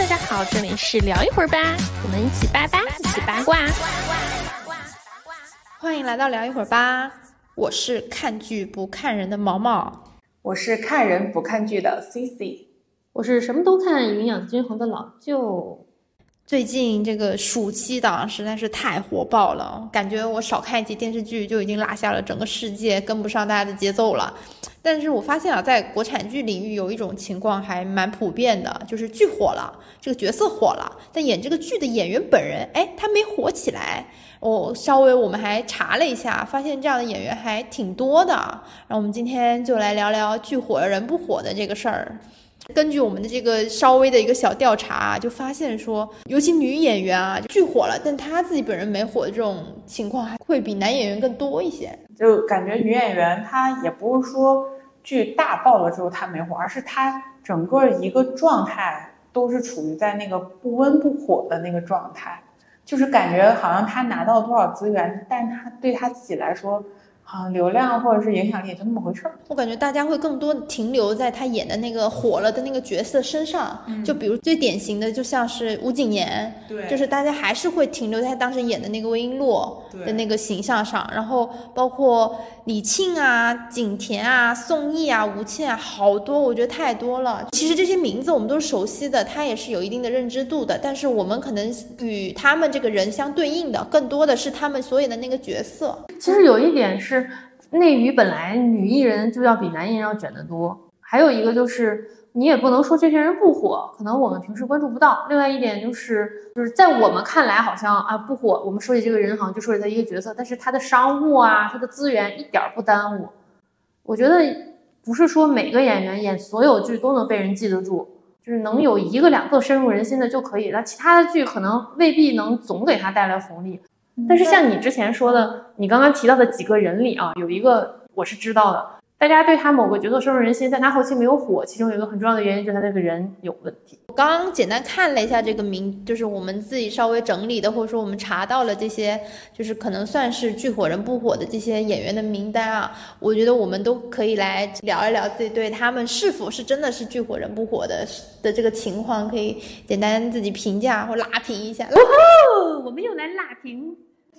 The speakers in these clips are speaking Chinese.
大家好，这里是聊一会儿吧，我们一起八八，一起八卦。欢迎来到聊一会儿吧，我是看剧不看人的毛毛，我是看人不看剧的 C C，我是什么都看、营养均衡的老舅。最近这个暑期档实在是太火爆了，感觉我少看一集电视剧就已经落下了整个世界，跟不上大家的节奏了。但是我发现啊，在国产剧领域有一种情况还蛮普遍的，就是剧火了，这个角色火了，但演这个剧的演员本人，哎，他没火起来。我稍微我们还查了一下，发现这样的演员还挺多的。然后我们今天就来聊聊剧火人不火的这个事儿。根据我们的这个稍微的一个小调查，就发现说，尤其女演员啊，剧火了，但她自己本人没火的这种情况，还会比男演员更多一些。就感觉女演员她也不是说剧大爆了之后她没火，而是她整个一个状态都是处于在那个不温不火的那个状态，就是感觉好像她拿到多少资源，但她对她自己来说。啊，流量或者是影响力就那么回事儿。我感觉大家会更多停留在他演的那个火了的那个角色身上，就比如最典型的，就像是吴谨言，对，就是大家还是会停留在他当时演的那个魏璎珞的那个形象上。然后包括李沁啊、景甜啊、宋轶啊、吴倩啊，好多，我觉得太多了。其实这些名字我们都是熟悉的，他也是有一定的认知度的。但是我们可能与他们这个人相对应的，更多的是他们所演的那个角色。其实有一点是。内娱本来女艺人就要比男艺人要卷得多，还有一个就是你也不能说这些人不火，可能我们平时关注不到。另外一点就是就是在我们看来好像啊不火，我们说起这个人好像就说起他一个角色，但是他的商务啊，他的资源一点不耽误。我觉得不是说每个演员演所有剧都能被人记得住，就是能有一个两个深入人心的就可以，那其他的剧可能未必能总给他带来红利。但是像你之前说的，你刚刚提到的几个人里啊，有一个我是知道的，大家对他某个角色深入人心，但他后期没有火，其中有一个很重要的原因就是他这个人有问题。我刚刚简单看了一下这个名，就是我们自己稍微整理的，或者说我们查到了这些，就是可能算是剧火人不火的这些演员的名单啊，我觉得我们都可以来聊一聊自己对他们是否是真的是剧火人不火的的这个情况，可以简单自己评价或拉评一下。哦吼，我们又来拉评。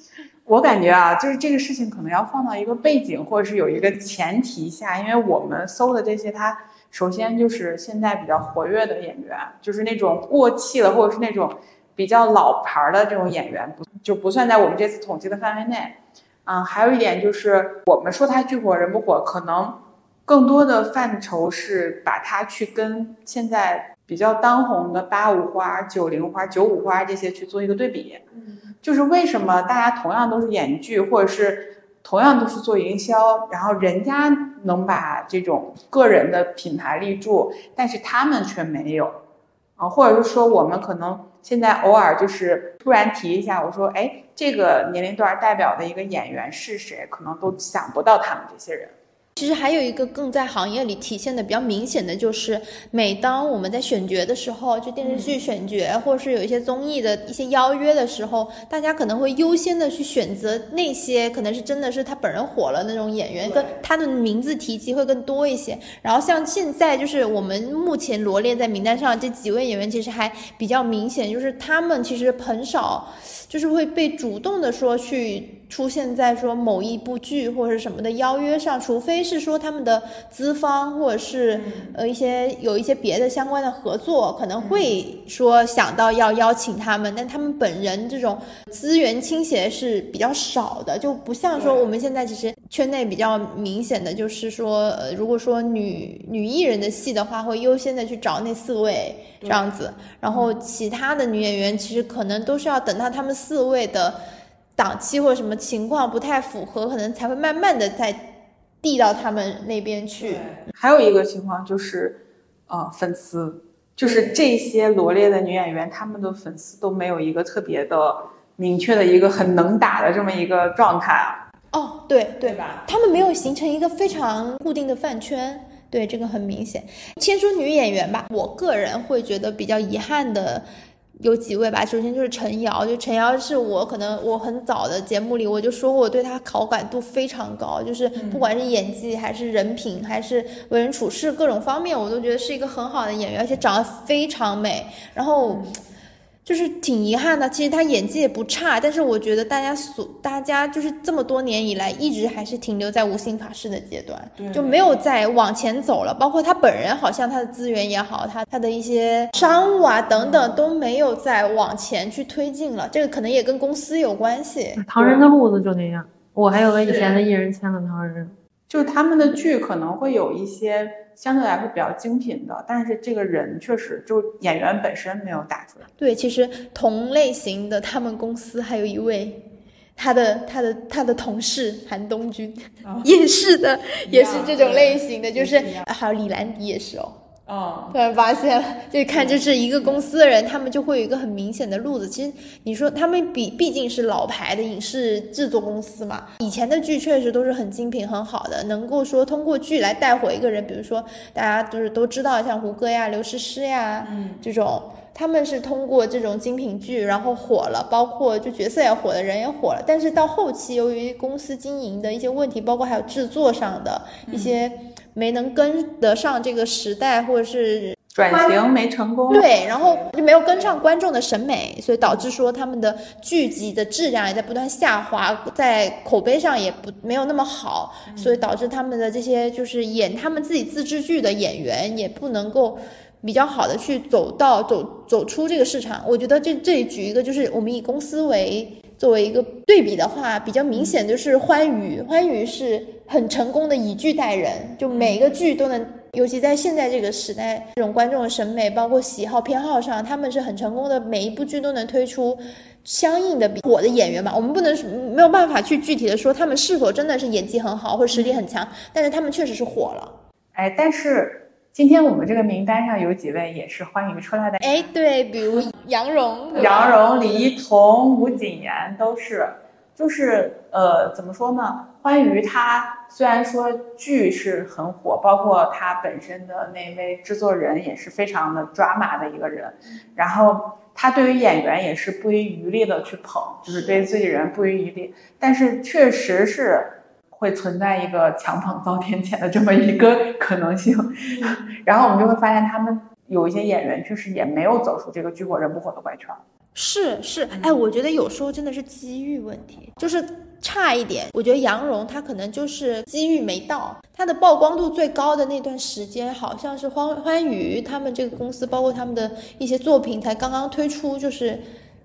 我感觉啊，就是这个事情可能要放到一个背景，或者是有一个前提下，因为我们搜的这些，它首先就是现在比较活跃的演员，就是那种过气了，或者是那种比较老牌的这种演员，不就不算在我们这次统计的范围内。嗯，还有一点就是，我们说他剧火人不火，可能更多的范畴是把它去跟现在比较当红的八五花、九零花、九五花这些去做一个对比。就是为什么大家同样都是演剧，或者是同样都是做营销，然后人家能把这种个人的品牌立住，但是他们却没有啊？或者是说，我们可能现在偶尔就是突然提一下，我说，哎，这个年龄段代表的一个演员是谁？可能都想不到他们这些人。其实还有一个更在行业里体现的比较明显的就是，每当我们在选角的时候，就电视剧选角，或者是有一些综艺的一些邀约的时候，大家可能会优先的去选择那些可能是真的是他本人火了那种演员，跟他的名字提及会更多一些。然后像现在就是我们目前罗列在名单上这几位演员，其实还比较明显，就是他们其实很少。就是会被主动的说去出现在说某一部剧或者是什么的邀约上，除非是说他们的资方或者是呃一些有一些别的相关的合作，可能会说想到要邀请他们，但他们本人这种资源倾斜是比较少的，就不像说我们现在其实圈内比较明显的就是说，呃如果说女女艺人的戏的话，会优先的去找那四位这样子，然后其他的女演员其实可能都是要等到他们。四位的档期或者什么情况不太符合，可能才会慢慢的再递到他们那边去。还有一个情况就是，呃，粉丝，就是这些罗列的女演员，她们的粉丝都没有一个特别的明确的一个很能打的这么一个状态啊。哦，对对吧？他们没有形成一个非常固定的饭圈，对这个很明显。先说女演员吧，我个人会觉得比较遗憾的。有几位吧，首先就是陈瑶，就陈瑶是我可能我很早的节目里我就说过，我对她好感度非常高，就是不管是演技还是人品还是为人处事各种方面，我都觉得是一个很好的演员，而且长得非常美，然后。就是挺遗憾的，其实他演技也不差，但是我觉得大家所大家就是这么多年以来，一直还是停留在无心法师的阶段，就没有再往前走了。包括他本人，好像他的资源也好，他他的一些商务啊等等都没有再往前去推进了。这个可能也跟公司有关系。唐人的路子就那样，我还有个以前的艺人签了唐人。就是他们的剧可能会有一些相对来说比较精品的，但是这个人确实就演员本身没有打出来。对，其实同类型的他们公司还有一位，他的他的他的同事韩东君，也是的，也是这种类型的，就是还有李兰迪也是哦。哦，突然发现了，就看这是一个公司的人，他们就会有一个很明显的路子。其实你说他们比毕竟是老牌的影视制作公司嘛，以前的剧确实都是很精品、很好的，能够说通过剧来带火一个人。比如说大家就是都知道，像胡歌呀、刘诗诗呀，嗯，这种他们是通过这种精品剧然后火了，包括就角色也火了，人也火了。但是到后期，由于公司经营的一些问题，包括还有制作上的一些。没能跟得上这个时代，或者是转型没成功，对，然后就没有跟上观众的审美，所以导致说他们的剧集的质量也在不断下滑，在口碑上也不没有那么好，所以导致他们的这些就是演他们自己自制剧的演员也不能够比较好的去走到走走出这个市场。我觉得这这里举一个，就是我们以公司为。作为一个对比的话，比较明显就是欢娱，欢娱是很成功的以剧带人，就每一个剧都能，尤其在现在这个时代，这种观众的审美包括喜好偏好上，他们是很成功的，每一部剧都能推出相应的火的演员吧。我们不能没有办法去具体的说他们是否真的是演技很好或实力很强，但是他们确实是火了。哎，但是。今天我们这个名单上有几位也是欢娱出来的，哎，对，比如杨蓉、杨蓉、李一桐、吴谨言都是，就是呃，怎么说呢？欢娱他虽然说剧是很火，包括他本身的那位制作人也是非常的抓马的一个人，然后他对于演员也是不遗余力的去捧，就是对自己人不遗余力，但是确实是。会存在一个强捧遭天谴的这么一个可能性，然后我们就会发现他们有一些演员确实也没有走出这个剧火人不火的怪圈。是是，哎，我觉得有时候真的是机遇问题，就是差一点。我觉得杨蓉她可能就是机遇没到，她的曝光度最高的那段时间，好像是欢欢娱他们这个公司，包括他们的一些作品才刚刚推出，就是。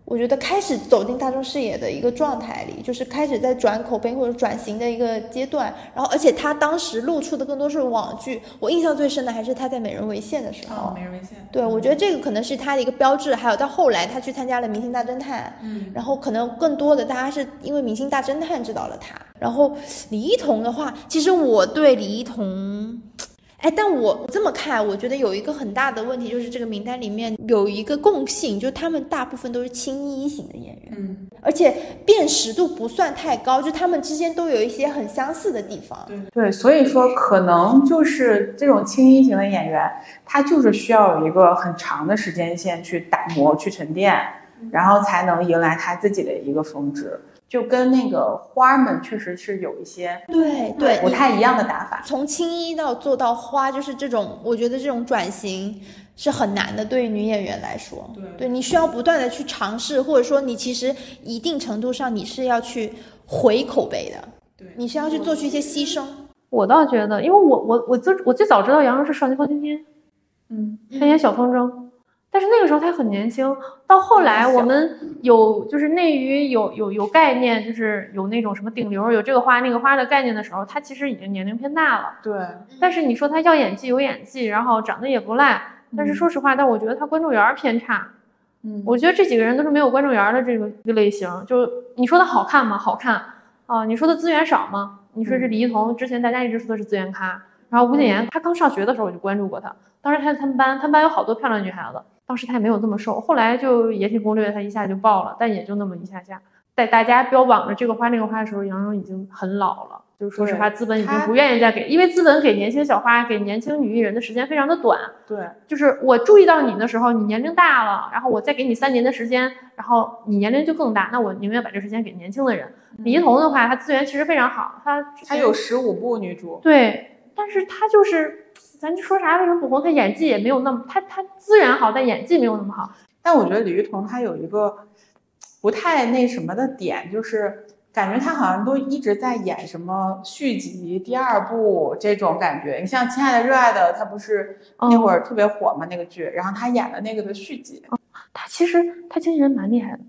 我觉得开始走进大众视野的一个状态里，就是开始在转口碑或者转型的一个阶段。然后，而且他当时露出的更多是网剧。我印象最深的还是他在《美人为馅》的时候。哦，美人为馅。对，我觉得这个可能是他的一个标志。还有到后来，他去参加了《明星大侦探》，嗯，然后可能更多的大家是因为《明星大侦探》知道了他。然后李一桐的话，其实我对李一桐。哎，但我这么看，我觉得有一个很大的问题，就是这个名单里面有一个共性，就是他们大部分都是青衣型的演员，嗯，而且辨识度不算太高，就他们之间都有一些很相似的地方。对对，所以说可能就是这种青衣型的演员，他就是需要有一个很长的时间线去打磨、去沉淀，然后才能迎来他自己的一个峰值。就跟那个花儿们确实是有一些对对不太一样的打法。从青衣到做到花，就是这种，我觉得这种转型是很难的，对于女演员来说。对，对你需要不断的去尝试，或者说你其实一定程度上你是要去回口碑的。对，你是要去做出一些牺牲。我倒觉得，因为我我我最我最早知道杨蓉是少年包青天，嗯，她演小风筝。但是那个时候他很年轻，到后来我们有就是内娱有有有概念，就是有那种什么顶流，有这个花那个花的概念的时候，他其实已经年龄偏大了。对。但是你说他要演技有演技，然后长得也不赖，但是说实话，但我觉得他观众缘偏差。嗯。我觉得这几个人都是没有观众缘的这个一个类型。就你说他好看吗？好看啊。你说他资源少吗？你说这李一桐之前大家一直说的是资源咖，然后吴谨言他刚上学的时候我就关注过她，当时她在他们班，他们班有好多漂亮女孩子。当时他也没有这么瘦，后来就《延禧攻略》他一下就爆了，但也就那么一下下。在大家标榜着这个花那个花的时候，杨蓉已经很老了。就是说实话，资本已经不愿意再给，因为资本给年轻小花、给年轻女艺人的时间非常的短。对，就是我注意到你的时候，你年龄大了，然后我再给你三年的时间，然后你年龄就更大，那我宁愿把这时间给年轻的人。李一桐的话，她资源其实非常好，她她有十五部女主，对，但是她就是，咱就说啥为什么不红？他演技也没有那么，他他资源好，但演技没有那么好。但我觉得李玉彤她有一个不太那什么的点，就是感觉她好像都一直在演什么续集、第二部这种感觉。你像《亲爱的热爱的》，她不是那会儿特别火嘛那个剧，然后她演的那个的续集。她其实她经纪人蛮厉害的，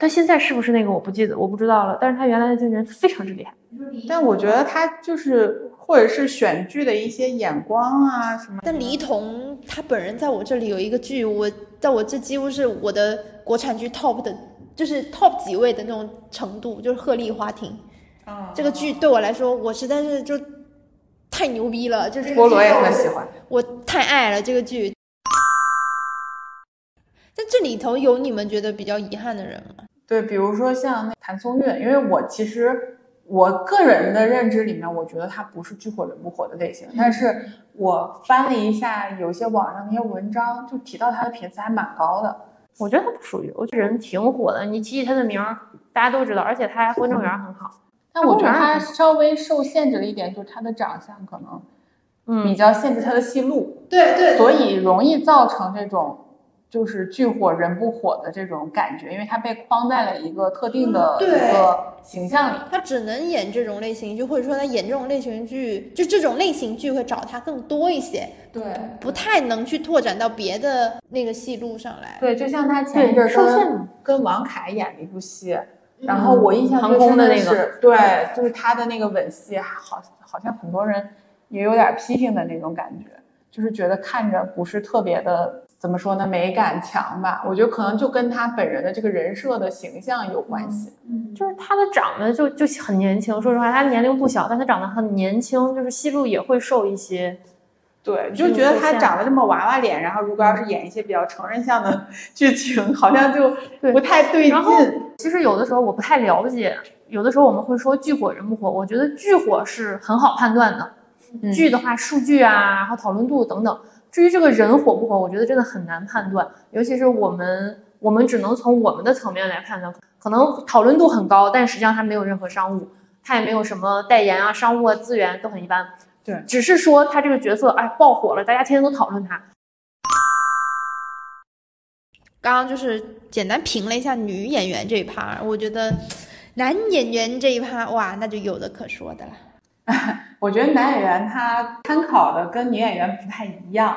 她现在是不是那个我不记得，我不知道了。但是他原来的经纪人非常之厉害。但我觉得他就是或者是选剧的一些眼光啊什么。但李一桐她本人在我这里有一个剧，我在我这几乎是我的国产剧 top 的，就是 top 几位的那种程度，就是《鹤唳花亭》嗯这个剧对我来说，我实在是就太牛逼了，就是菠萝也很喜欢。我太爱了这个剧。在这里头有你们觉得比较遗憾的人吗？对，比如说像那谭松韵，因为我其实我个人的认知里面，我觉得她不是剧火人不火的类型，但是我翻了一下有些网上那些文章，就提到她的频次还蛮高的。我觉得她不属于，我觉得人挺火的，你提起她的名儿，大家都知道，而且她还婚正缘很好。但我觉得她稍微受限制了一点，就是她的长相可能比嗯，较限制她的戏路，对对所以容易造成这种。就是剧火人不火的这种感觉，因为他被框在了一个特定的一个形象里。他只能演这种类型剧，或者说他演这种类型剧，就这种类型剧会找他更多一些，对不太能去拓展到别的那个戏路上来。对，就像他前一阵儿对受限跟跟王凯演了一部戏，然后我印象航最深空的那个是，对，就是他的那个吻戏，好好像很多人也有点批评的那种感觉，就是觉得看着不是特别的，怎么说呢，美感强吧？我觉得可能就跟他本人的这个人设的形象有关系。嗯就是他的长得就就很年轻，说实话，他年龄不小，但他长得很年轻，就是戏路也会受一些。对，就觉得他长得这么娃娃脸，然后如果要是演一些比较成人向的 剧情，好像就对不太对然后。其实有的时候我不太了解，有的时候我们会说剧火人不火，我觉得剧火是很好判断的。嗯剧的话，数据啊，然后讨论度等等。至于这个人火不火，我觉得真的很难判断，尤其是我们，我们只能从我们的层面来判断。可能讨论度很高，但实际上他没有任何商务，他也没有什么代言啊、商务啊、资源都很一般。对只是说他这个角色哎爆火了，大家天天都讨论他。刚刚就是简单评了一下女演员这一趴，我觉得男演员这一趴哇，那就有的可说的了。我觉得男演员他参考的跟女演员不太一样。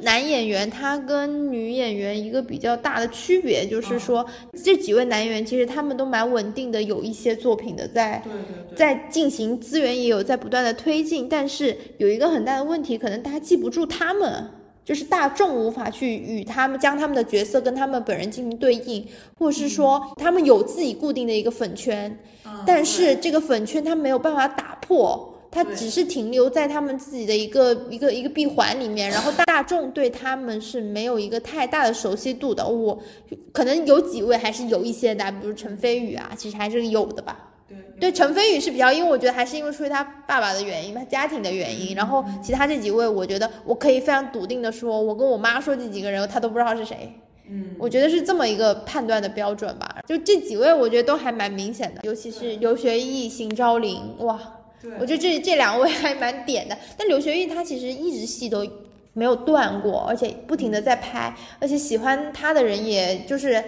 男演员他跟女演员一个比较大的区别就是说，这几位男演员其实他们都蛮稳定的，有一些作品的在对对在进行，资源也有在不断的推进，但是有一个很大的问题，可能大家记不住他们。就是大众无法去与他们将他们的角色跟他们本人进行对应，或者是说他们有自己固定的一个粉圈，但是这个粉圈他没有办法打破，他只是停留在他们自己的一个一个一个闭环里面，然后 大众对他们是没有一个太大的熟悉度的。我可能有几位还是有一些的，比如陈飞宇啊，其实还是有的吧。对陈飞宇是比较，因为我觉得还是因为出于他爸爸的原因，他家庭的原因。然后其他这几位，我觉得我可以非常笃定的说，我跟我妈说这几个人，他都不知道是谁。嗯，我觉得是这么一个判断的标准吧。就这几位，我觉得都还蛮明显的，尤其是刘学义、邢昭林，哇，我觉得这这两位还蛮点的。但刘学义他其实一直戏都没有断过，而且不停的在拍，而且喜欢他的人也就是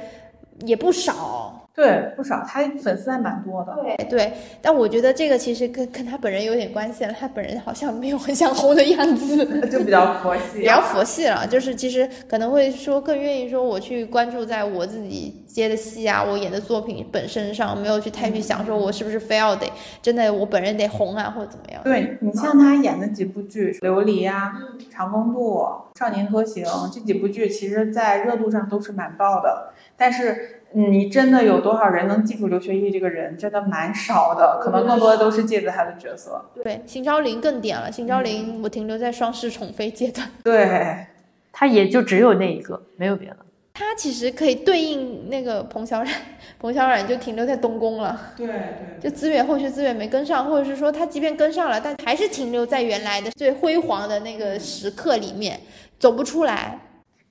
也不少。对，不少，他粉丝还蛮多的。对对，但我觉得这个其实跟跟他本人有点关系了，他本人好像没有很想红的样子。就比较佛系，比较佛系了，就是其实可能会说更愿意说我去关注在我自己接的戏啊，我演的作品本身上，没有去太去想说我是不是非要得真的我本人得红啊或者怎么样。对你像他演的几部剧，《琉璃》啊，《长风渡》《少年歌行》这几部剧，其实在热度上都是蛮爆的。但是你真的有多少人能记住刘学义这个人？真的蛮少的，可能更多的都是借着他的角色。对，邢昭林更点了，邢昭林我停留在双世宠妃阶段。对，他也就只有那一个，没有别的。他其实可以对应那个彭小苒，彭小苒就停留在东宫了，对对，就资源后续资源没跟上，或者是说他即便跟上了，但还是停留在原来的最辉煌的那个时刻里面，走不出来。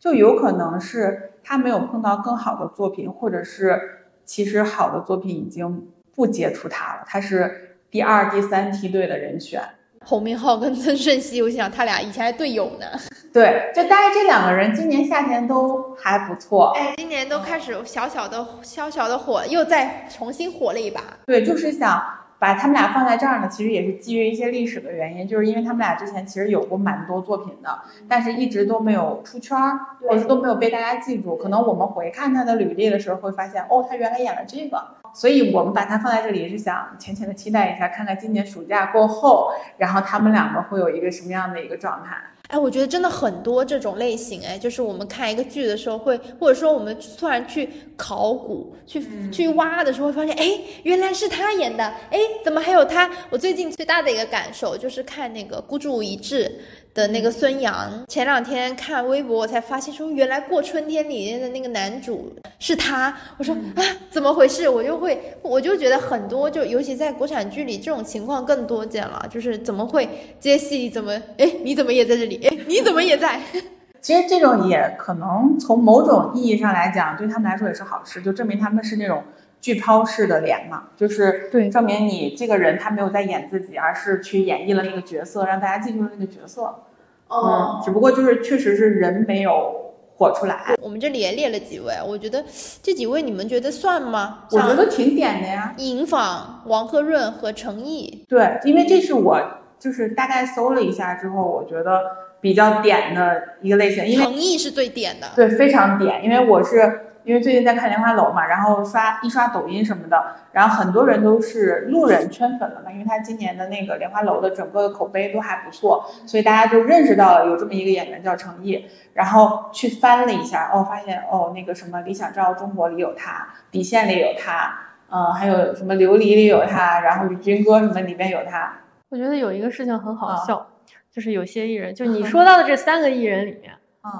就有可能是他没有碰到更好的作品，或者是其实好的作品已经不接触他了，他是第二、第三梯队的人选。侯明昊跟曾舜晞，我想他俩以前还队友呢。对，就大概这两个人今年夏天都还不错。哎，今年都开始小小的、小小的火，又再重新火了一把。对，就是想把他们俩放在这儿呢，其实也是基于一些历史的原因，就是因为他们俩之前其实有过蛮多作品的，但是一直都没有出圈儿，或者都没有被大家记住。可能我们回看他的履历的时候，会发现哦，他原来演了这个。所以我们把它放在这里，是想浅浅的期待一下，看看今年暑假过后，然后他们两个会有一个什么样的一个状态。哎，我觉得真的很多这种类型，哎，就是我们看一个剧的时候会，或者说我们突然去考古、去去挖的时候，会发现，哎，原来是他演的，哎，怎么还有他？我最近最大的一个感受就是看那个《孤注一掷》。的那个孙杨，前两天看微博，我才发现说，原来《过春天》里面的那个男主是他。我说啊，怎么回事？我就会，我就觉得很多，就尤其在国产剧里，这种情况更多见了。就是怎么会接戏？怎么？哎，你怎么也在这里？哎，你怎么也在？其实这种也可能从某种意义上来讲，对他们来说也是好事，就证明他们是那种剧抛式的脸嘛，就是对证明你这个人他没有在演自己，而是去演绎了那个角色，让大家记住了那个角色。嗯，只不过就是确实是人没有火出来。我们这里也列了几位，我觉得这几位你们觉得算吗？我觉得挺点的呀。尹昉、王鹤润和程毅。对，因为这是我就是大概搜了一下之后，我觉得比较点的一个类型。因为程毅是最点的。对，非常点，因为我是。因为最近在看《莲花楼》嘛，然后刷一刷抖音什么的，然后很多人都是路人圈粉了嘛，因为他今年的那个《莲花楼》的整个的口碑都还不错，所以大家就认识到了有这么一个演员叫程毅，然后去翻了一下，哦，发现哦那个什么《理想照中国》里有他，《底线》里有他，嗯，还有什么《琉璃》里有他，然后《与君歌》什么里面有他。我觉得有一个事情很好笑，就是有些艺人，就你 说到的这三个艺人里面，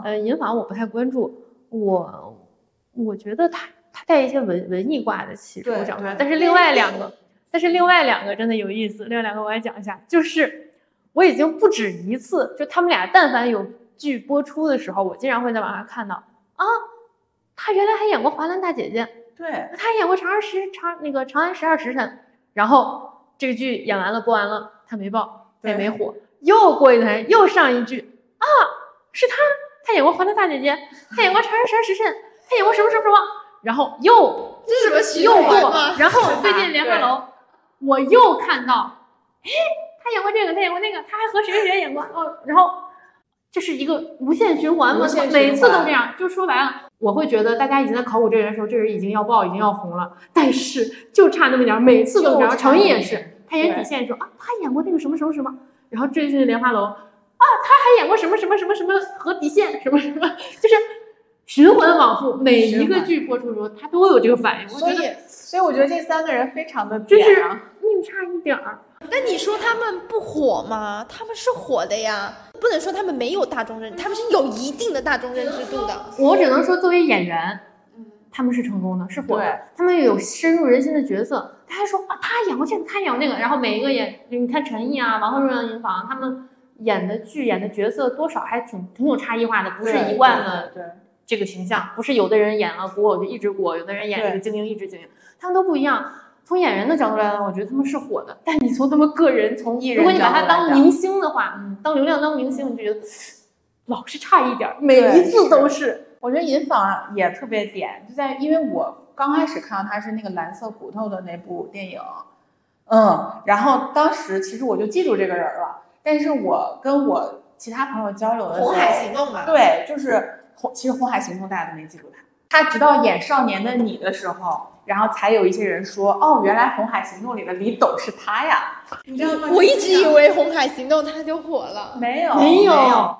呃，银法我不太关注，我。我觉得他他带一些文文艺挂的气质，我讲出来。但是另外两个，但是另外两个真的有意思。另外两个我来讲一下，就是我已经不止一次，就他们俩但凡有剧播出的时候，我经常会在网上看到啊，他原来还演过《华兰大姐姐》，对，他演过《长安十长那个长安十二时辰》，然后这个剧演完了播完了，他没爆，他也没火。又过一段又上一句啊，是他，他演过《华兰大姐姐》，他演过《长安十二时辰》。他演过什么什么什么，然后又这是什么又过，然后 最近《莲花楼》，我又看到，哎，他演过这个，他演过那个，他还和谁谁谁演过哦。然后这是一个无限循环嘛，每次都这样。就说白了，我会觉得大家已经在考古这人的时候，这人已经要爆，已经要红了，但是就差那么点儿，每次都这样。程毅也是，他演底线说啊，他演过那个什么什么什么，然后最近《莲花楼》，啊，他还演过什么什么什么什么和底线什么什么，就是。循环往复，每一个剧播出的时候，他都有这个反应。所以，所以我觉得这三个人非常的就是命差一点儿。那你说他们不火吗？他们是火的呀，不能说他们没有大众认，他们是有一定的大众认知度的。我只能说，作为演员，他们是成功的，是火的。他们有深入人心的角色。他还说啊，他演过这个，他演过那个。然后每一个演，你看陈毅啊、王鹤润、银房，他们演的剧、演的角色，多少还挺挺有差异化的，不是一贯的。对。这个形象不是有的人演了古偶就一直古，有的人演这个精英一直精英，他们都不一样。从演员的角度来讲，我觉得他们是火的。但你从他们个人，从艺如果你把他当明星的话，当流量当明星，你就觉得老是差一点，每一次都是。我觉得尹昉也特别点，就在因为我刚开始看到他是那个蓝色骨头的那部电影，嗯，然后当时其实我就记住这个人了。但是我跟我其他朋友交流的时候，红海行动嘛，对，就是。红其实《红海行动》大家都没记住他，他直到演《少年的你》的时候，然后才有一些人说，哦，原来《红海行动》里的李董是他呀。你知道吗？我一直以为《红海行动》他就火了，没有，没有，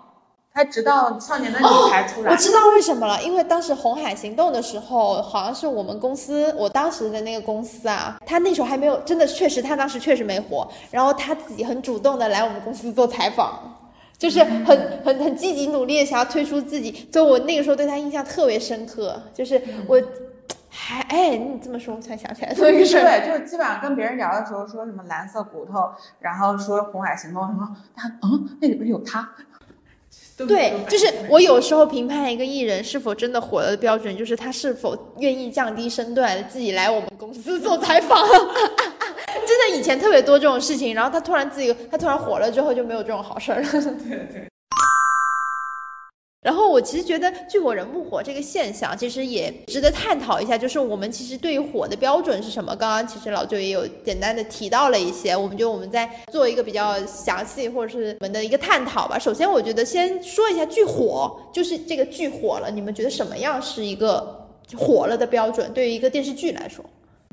他直到《少年的你》才出来。我知道为什么了，因为当时《红海行动》的时候，好像是我们公司，我当时的那个公司啊，他那时候还没有，真的确实他当时确实没火，然后他自己很主动的来我们公司做采访。就是很很很积极努力的想要推出自己，所以我那个时候对他印象特别深刻。就是我还哎，你这么说我才想起来这么一个事儿。对，就是基本上跟别人聊的时候说什么蓝色骨头，然后说红海行动什么，他嗯，那里边有他。对，就是我有时候评判一个艺人是否真的火了的标准，就是他是否愿意降低身段，自己来我们公司做采访。真的以前特别多这种事情，然后他突然自己他突然火了之后就没有这种好事儿了。对对。然后我其实觉得剧火人不火这个现象，其实也值得探讨一下。就是我们其实对于火的标准是什么？刚刚其实老舅也有简单的提到了一些。我们就我们在做一个比较详细或者是我们的一个探讨吧。首先，我觉得先说一下剧火，就是这个剧火了，你们觉得什么样是一个火了的标准？对于一个电视剧来说，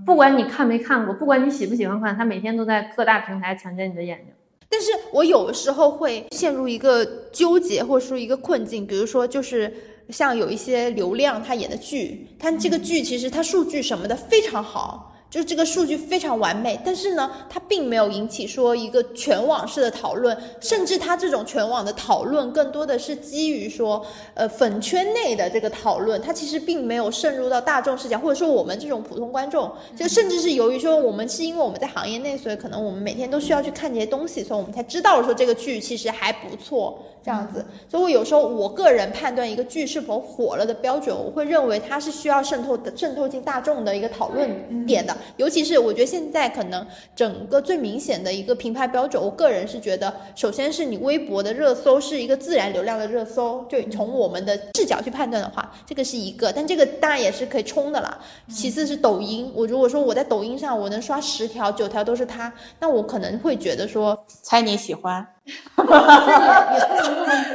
不管你看没看过，不管你喜不喜欢看，它每天都在各大平台强奸你的眼睛。但是我有的时候会陷入一个纠结，或者说一个困境，比如说就是像有一些流量他演的剧，他这个剧其实他数据什么的非常好。就是这个数据非常完美，但是呢，它并没有引起说一个全网式的讨论，甚至它这种全网的讨论更多的是基于说，呃，粉圈内的这个讨论，它其实并没有渗入到大众视角，或者说我们这种普通观众，就甚至是由于说我们是因为我们在行业内，所以可能我们每天都需要去看这些东西，所以我们才知道说这个剧其实还不错。这样子，所以我有时候我个人判断一个剧是否火了的标准，我会认为它是需要渗透的渗透进大众的一个讨论点的。尤其是我觉得现在可能整个最明显的一个评判标准，我个人是觉得，首先是你微博的热搜是一个自然流量的热搜，就从我们的视角去判断的话，这个是一个，但这个当然也是可以冲的啦。其次是抖音，我如果说我在抖音上我能刷十条九条都是他，那我可能会觉得说，猜你喜欢。哈哈哈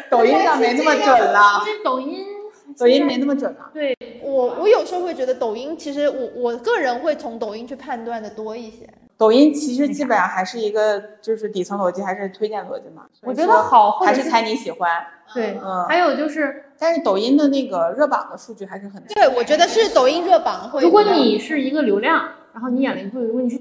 抖音上没那么准啦，因为抖音抖音没那么准了。对我，我有时候会觉得抖音其实我我个人会从抖音去判断的多一些。抖音其实基本上还是一个就是底层逻辑，还是推荐逻辑嘛。我觉得好还是猜你喜欢。对，嗯。还有就是，但是抖音的那个热榜的数据还是很。对，我觉得是抖音热榜会。如果你是一个流量，然后你演了一部，如果你是。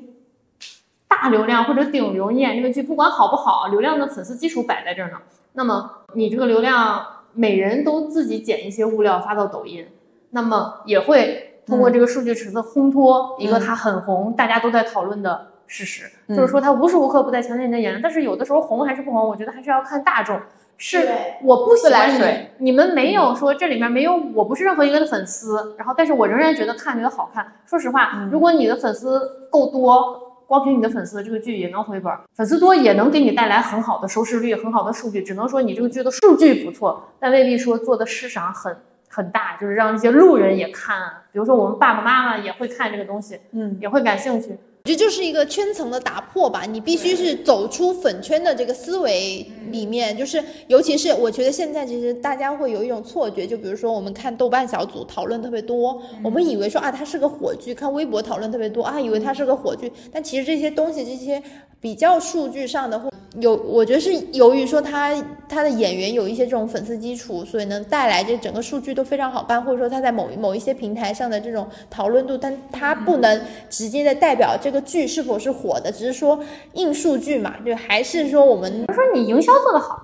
大流量或者顶流，你演这个剧不管好不好，流量的粉丝基础摆在这儿呢。那么你这个流量，每人都自己剪一些物料发到抖音，那么也会通过这个数据池子烘托一个他很红，大家都在讨论的事实，就是说他无时无刻不在强奸你的眼。但是有的时候红还是不红，我觉得还是要看大众。是我不喜欢你，你们没有说这里面没有，我不是任何一个的粉丝。然后，但是我仍然觉得看觉得好看。说实话，如果你的粉丝够多。光凭你的粉丝，这个剧也能回本，粉丝多也能给你带来很好的收视率、很好的数据。只能说你这个剧的数据不错，但未必说做的市场很很大，就是让一些路人也看。比如说我们爸爸妈妈也会看这个东西，嗯，也会感兴趣。这就是一个圈层的打破吧，你必须是走出粉圈的这个思维里面，就是尤其是我觉得现在其实大家会有一种错觉，就比如说我们看豆瓣小组讨论特别多，我们以为说啊它是个火剧，看微博讨论特别多啊，以为它是个火剧，但其实这些东西这些比较数据上的或。有，我觉得是由于说他他的演员有一些这种粉丝基础，所以能带来这整个数据都非常好办，或者说他在某某一些平台上的这种讨论度，但他不能直接的代表这个剧是否是火的，只是说硬数据嘛，就还是说我们，比如说你营销做得好，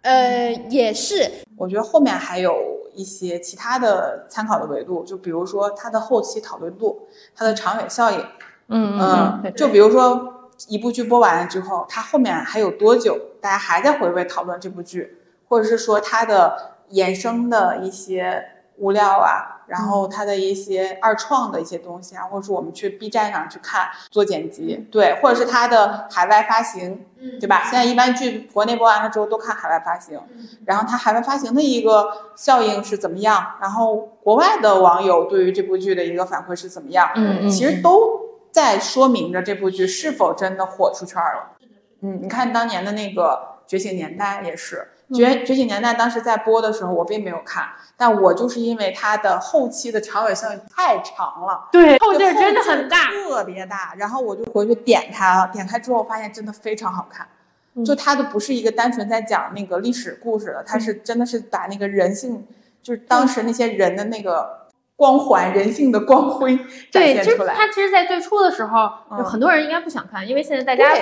呃，也是，我觉得后面还有一些其他的参考的维度，就比如说它的后期讨论度，它的长远效应，嗯嗯，就比如说。一部剧播完了之后，它后面还有多久，大家还在回味讨论这部剧，或者是说它的衍生的一些物料啊，然后它的一些二创的一些东西啊，或者是我们去 B 站上去看做剪辑，对，或者是它的海外发行，对吧？现在一般剧国内播完了之后都看海外发行，然后它海外发行的一个效应是怎么样？然后国外的网友对于这部剧的一个反馈是怎么样？嗯嗯，其实都。在说明着这部剧是否真的火出圈了。嗯，你看当年的那个《觉醒年代》也是，《觉觉醒年代》当时在播的时候，我并没有看，但我就是因为它的后期的长尾效应太长了，对，后劲真的很大，特别大。然后我就回去点它，点开之后发现真的非常好看。就它的不是一个单纯在讲那个历史故事的，它是真的是把那个人性，就是当时那些人的那个。光环人性的光辉展现出来。它其实，在最初的时候，很多人应该不想看，因为现在大家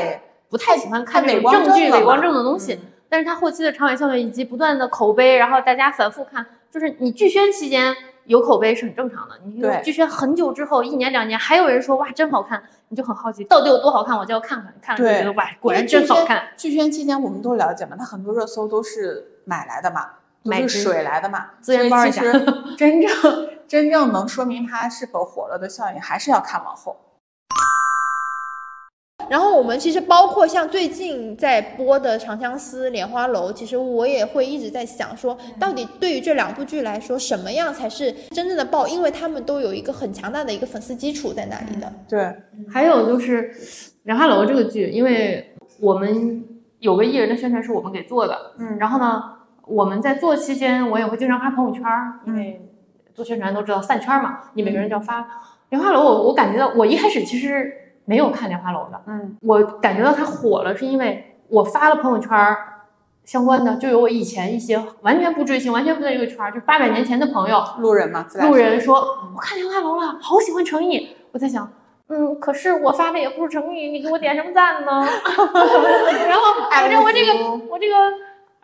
不太喜欢看那种正剧、伪光正的东西。但是他后期的长尾效应以及不断的口碑，然后大家反复看，就是你剧宣期间有口碑是很正常的。你对剧宣很久之后，一年两年还有人说哇真好看，你就很好奇到底有多好看，我就要看看，看了就觉得哇果然真好看。剧宣期间我们都了解嘛，他很多热搜都是买来的嘛，都买是水来的嘛，资源包其实 真正真正能说明它是否火了的效应，还是要看往后。然后我们其实包括像最近在播的《长相思》《莲花楼》，其实我也会一直在想说，到底对于这两部剧来说，什么样才是真正的爆？因为他们都有一个很强大的一个粉丝基础在那里的。对，还有就是《莲花楼》这个剧，因为我们有个艺人的宣传是我们给做的，嗯然后呢，我们在做期间，我也会经常发朋友圈儿，因为做宣传都知道散圈嘛，你每个人就要发。莲花楼我我感觉到，我一开始其实没有看莲花楼的，嗯我感觉到它火了，是因为我发了朋友圈儿相关的，就有我以前一些完全不追星、完全不在这个圈儿，就八百年前的朋友，路人嘛，路人说我看莲花楼了，好喜欢成毅。我在想，嗯，可是我发的也不是成毅，你给我点什么赞呢？然后反正我这个我这个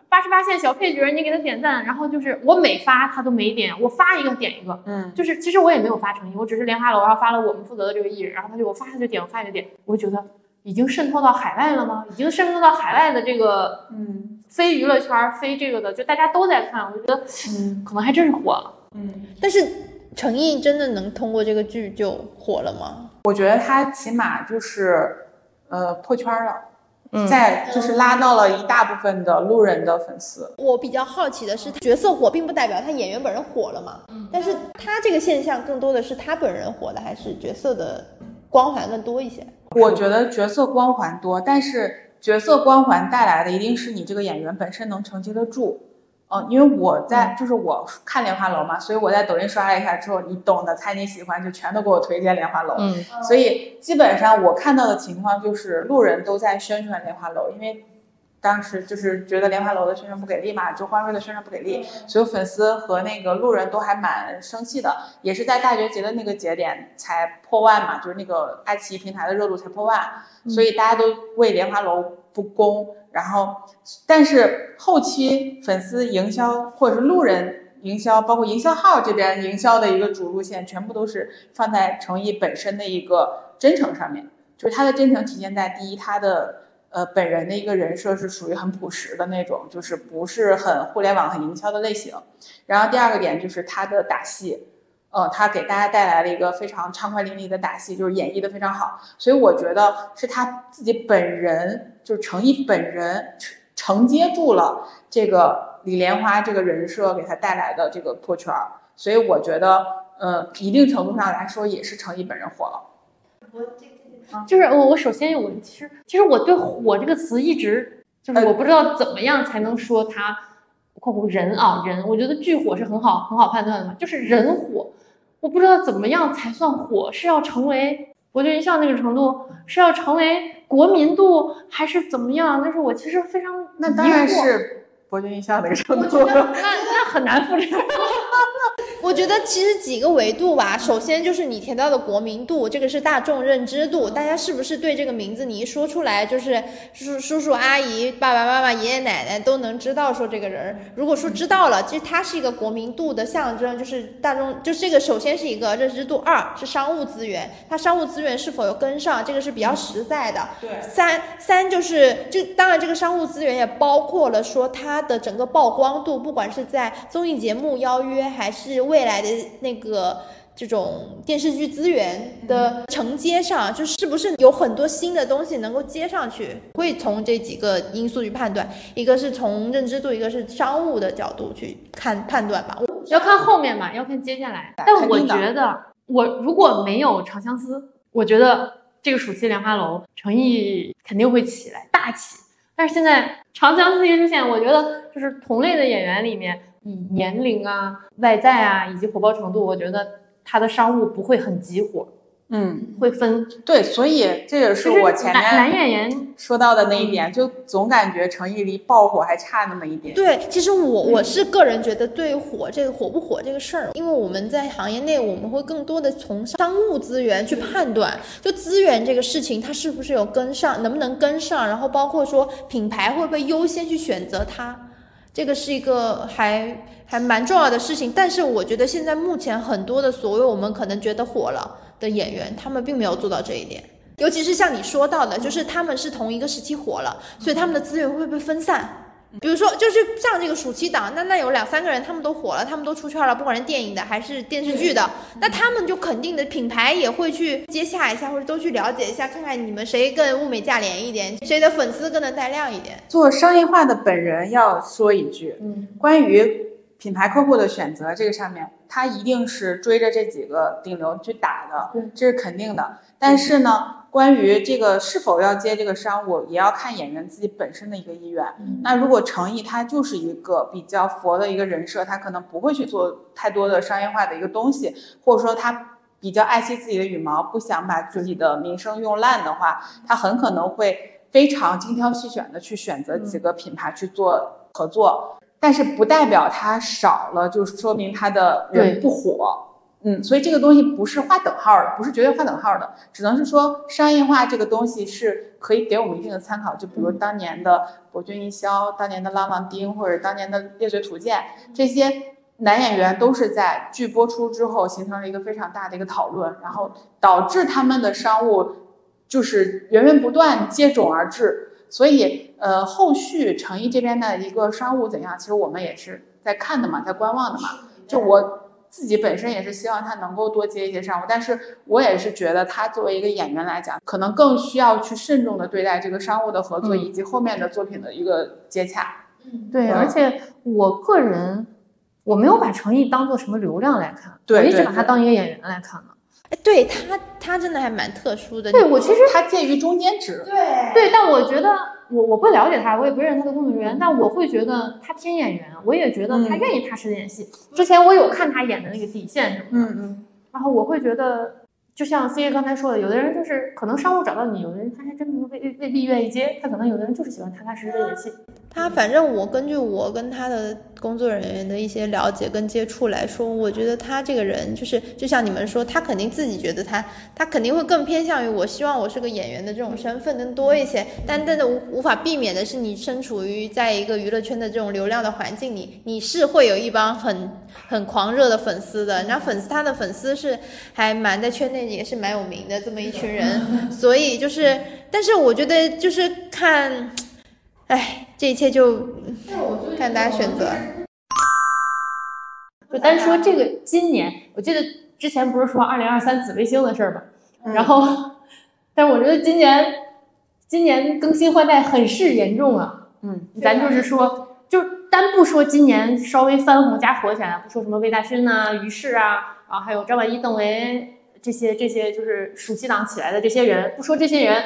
八十八线小配角，你给他点赞，然后就是我每发他都没点，我发一个点一个。嗯，就是其实我也没有发诚意，我只是莲花楼，然后发了我们负责的这个艺人，然后他就我发他就点，我发就点，我就觉得已经渗透到海外了吗？已经渗透到海外的这个嗯非娱乐圈儿、非这个的，就大家都在看，我就觉得嗯可能还真是火了。嗯，但是诚意真的能通过这个剧就火了吗？我觉得他起码就是呃破圈了。嗯在就是拉到了一大部分的路人的粉丝，我比较好奇的是，角色火并不代表他演员本人火了嘛？但是他这个现象更多的是他本人火的，还是角色的光环更多一些？我觉得角色光环多，但是角色光环带来的一定是你这个演员本身能承接得住。嗯，因为我在就是我看《莲花楼》嘛，所以我在抖音刷了一下之后，你懂的，猜你喜欢，就全都给我推荐《莲花楼》。嗯所以基本上我看到的情况就是路人都在宣传莲花楼，因为当时就是觉得莲花楼的宣传不给力嘛，就欢瑞的宣传不给力，所以粉丝和那个路人都还蛮生气的，也是在大学节的那个节点才破万嘛，就是那个爱奇艺平台的热度才破万，所以大家都为莲花楼不公，然后但是后期粉丝营销或者是路人。营销包括营销号这边营销的一个主路线，全部都是放在诚意本身的一个真诚上面，就是他的真诚体现在第一，他的呃本人的一个人设是属于很朴实的那种，就是不是很互联网很营销的类型。然后第二个点就是他的打戏，呃，他给大家带来了一个非常畅快淋漓的打戏，就是演绎的非常好。所以我觉得是他自己本人，就是程毅本人承承接住了这个李莲花这个人设给他带来的这个破圈儿。所以我觉得，呃，一定程度上来说也是程毅本人火了。我这就是我我首先我其实其实我对“火”这个词一直就是我不知道怎么样才能说它（括弧人啊人），我觉得剧火是很好很好判断的嘛，就是人火，我不知道怎么样才算火，是要成为博君一笑那个程度，是要成为国民度，还是怎么样？但是我其实非常那当然是博君一笑那个程度。那那很难复制。我觉得其实几个维度吧，首先就是你提到的国民度，这个是大众认知度，大家是不是对这个名字你一说出来，就是叔叔叔阿姨、爸爸妈妈、爷爷奶奶都能知道说这个人。如果说知道了，其实它是一个国民度的象征，就是大众，就这个首先是一个认知度，二是商务资源，它商务资源是否有跟上，这个是比较实在的。对三三就是就当然这个商务资源也包括了说它的整个曝光度，不管是在综艺节目邀约，还是未来的那个这种电视剧资源的承接上，就是不是有很多新的东西能够接上去，会从这几个因素去判断，一个是从认知度，一个是商务的角度去看判断吧。要看后面嘛，要看接下来。但我觉得，我如果没有《长相思》，我觉得这个暑期莲花楼诚意肯定会起来，大起。但是现在《长相思》一出现，我觉得就是同类的演员里面，以年龄啊、外在啊以及火爆程度，我觉得他的商务不会很急火。嗯，会分。对，所以这也是我前面男演员说到的那一点，就总感觉成毅离爆火还差那么一点。对，其实我我是个人觉得，对火这个火不火这个事儿，因为我们在行业内，我们会更多的从商务资源去判断，就资源这个事情，它是不是有跟上，能不能跟上，然后包括说品牌会不会优先去选择它，这个是一个还还蛮重要的事情。但是我觉得现在目前很多的所谓我们可能觉得火了的演员，他们并没有做到这一点。尤其是像你说到的，就是他们是同一个时期火了，所以他们的资源会被分散。比如说，就是像这个暑期档，那那有两三个人，他们都火了，他们都出圈了，不管是电影的还是电视剧的，那他们就肯定的品牌也会去接洽一下，或者都去了解一下，看看你们谁更物美价廉一点，谁的粉丝更能带量一点。做商业化的本人要说一句，嗯，关于品牌客户的选择这个上面，他一定是追着这几个顶流去打的对，这是肯定的。但是呢，关于这个是否要接这个商务，也要看演员自己本身的一个意愿。那如果诚毅他就是一个比较佛的一个人设，他可能不会去做太多的商业化的一个东西，或者说他比较爱惜自己的羽毛，不想把自己的名声用烂的话，他很可能会非常精挑细选的去选择几个品牌去做合作。但是不代表它少了，就说明他的人不火。嗯，所以这个东西不是画等号的，不是绝对画等号的，只能是说商业化这个东西是可以给我们一定的参考。就比如当年的博君一肖，当年的浪浪丁，或者当年的猎罪图鉴，这些男演员都是在剧播出之后形成了一个非常大的一个讨论，然后导致他们的商务就是源源不断接踵而至。所以，呃，后续诚毅这边的一个商务怎样，其实我们也是在看的嘛，在观望的嘛。就我自己本身也是希望他能够多接一些商务，但是我也是觉得他作为一个演员来讲，可能更需要去慎重的对待这个商务的合作，嗯以及后面的作品的一个接洽。对，嗯而且我个人我没有把诚毅当做什么流量来看，我一直把他当一个演员来看的。哎，对他，他真的还蛮特殊的。对我其实他介于中间值。对对，但我觉得我我不了解他，我也不认识他的工作人员，但我会觉得他偏演员，我也觉得他嗯愿意踏实地演戏。之前我有看他演的那个底线什么的，嗯嗯，然后我会觉得，就像 C A 刚才说的，有的人就是可能商务找到你，有的人他还真未未必愿意接，他可能有的人就是喜欢踏踏实实的演戏。他反正我根据我跟他的工作人员的一些了解跟接触来说，我觉得他这个人就是，就像你们说，他肯定自己觉得他，他肯定会更偏向于我希望我是个演员的这种身份更多一些。但但是无无法避免的是，你身处于在一个娱乐圈的这种流量的环境里，你是会有一帮很很狂热的粉丝的。然后粉丝他的粉丝是还蛮在圈内也是蛮有名的这么一群人，所以就是，但是我觉得就是看。哎，这一切就看大家选择。就单说这个今年，我记得之前不是说二零二三紫微星的事儿吗？嗯然后，但是我觉得今年今年更新换代很是严重啊。嗯，咱就是说，就单不说今年稍微翻红加火起来，不说什么魏大勋呐、于适啊，然后还有张晚意、邓为这些这些就是暑期档起来的这些人，不说这些人，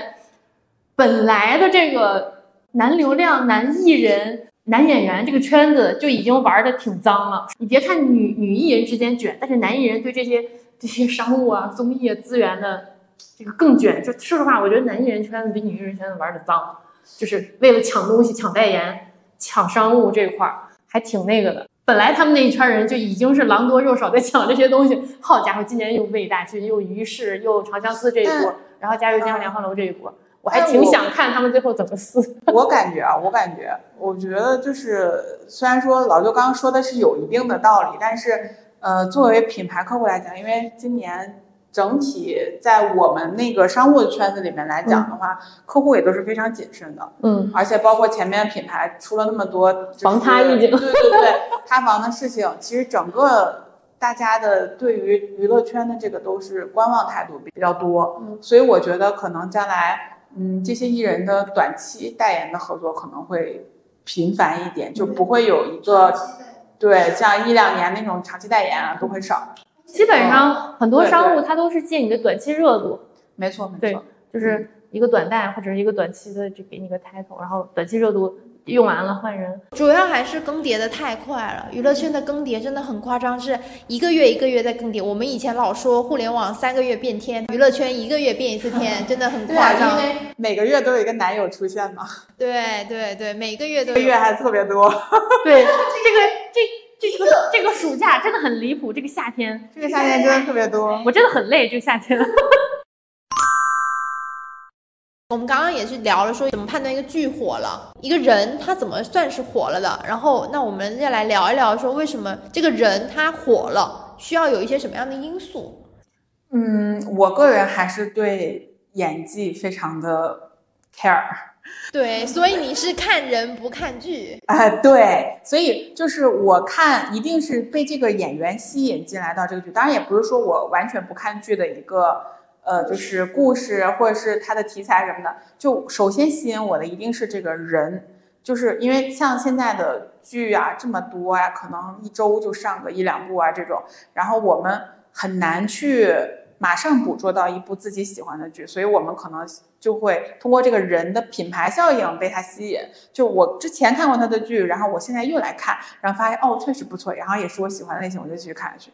本来的这个男流量、男艺人、男演员这个圈子就已经玩的挺脏了。你别看女女艺人之间卷，但是男艺人对这些这些商务啊、综艺啊资源的这个更卷。就说实话，我觉得男艺人圈子比女艺人圈子玩的脏，就是为了抢东西、抢代言、抢商务这一块儿，还挺那个的。本来他们那一圈人就已经是狼多肉少在抢这些东西，好家伙，今年又魏大勋，又于适，又长相思这一波，然后加油江莲花楼这一波，我还挺想看他们最后怎么撕。我感觉啊，我感觉，我觉得就是，虽然说老舅刚刚说的是有一定的道理，但是，呃，作为品牌客户来讲，因为今年整体在我们那个商务圈子里面来讲的话，客户也都是非常谨慎的，嗯，而且包括前面品牌出了那么多、就是、防塌预警对对对，塌房的事情，其实整个大家的对于娱乐圈的这个都是观望态度比较多，嗯所以我觉得可能将来，嗯，这些艺人的短期代言的合作可能会频繁一点，就不会有一个对像一两年那种长期代言啊都会少。基本上很多商务对它都是借你的短期热度，没错没错，就是一个短贷或者是一个短期的，就给你个 title，然后短期热度用完了换人。主要还是更迭的太快了，娱乐圈的更迭真的很夸张，是一个月一个月在更迭。我们以前老说互联网三个月变天，娱乐圈一个月变一次天，真的很对啊，夸张。因为每个月都有一个男友出现嘛，对对对，每个月都有这个月还特别多。对，这个这这个这个暑假真的很离谱，这个夏天这个夏天真的特别多。我真的很累，这个夏天。我们刚刚也是聊了说怎么判断一个剧火了，一个人他怎么算是火了的。然后那我们再来聊一聊说为什么这个人他火了，需要有一些什么样的因素？嗯，我个人还是对演技非常的 care。对，所以你是看人不看剧。啊、对，所以就是我看一定是被这个演员吸引进来到这个剧，当然也不是说我完全不看剧的一个呃，就是故事或者是它的题材什么的，就首先吸引我的一定是这个人，就是因为像现在的剧啊这么多呀、可能一周就上个一两部啊这种，然后我们很难去马上捕捉到一部自己喜欢的剧，所以我们可能就会通过这个人的品牌效应被他吸引。就我之前看过他的剧，然后我现在又来看，然后发现哦确实不错，然后也是我喜欢的类型，我就继续看下去。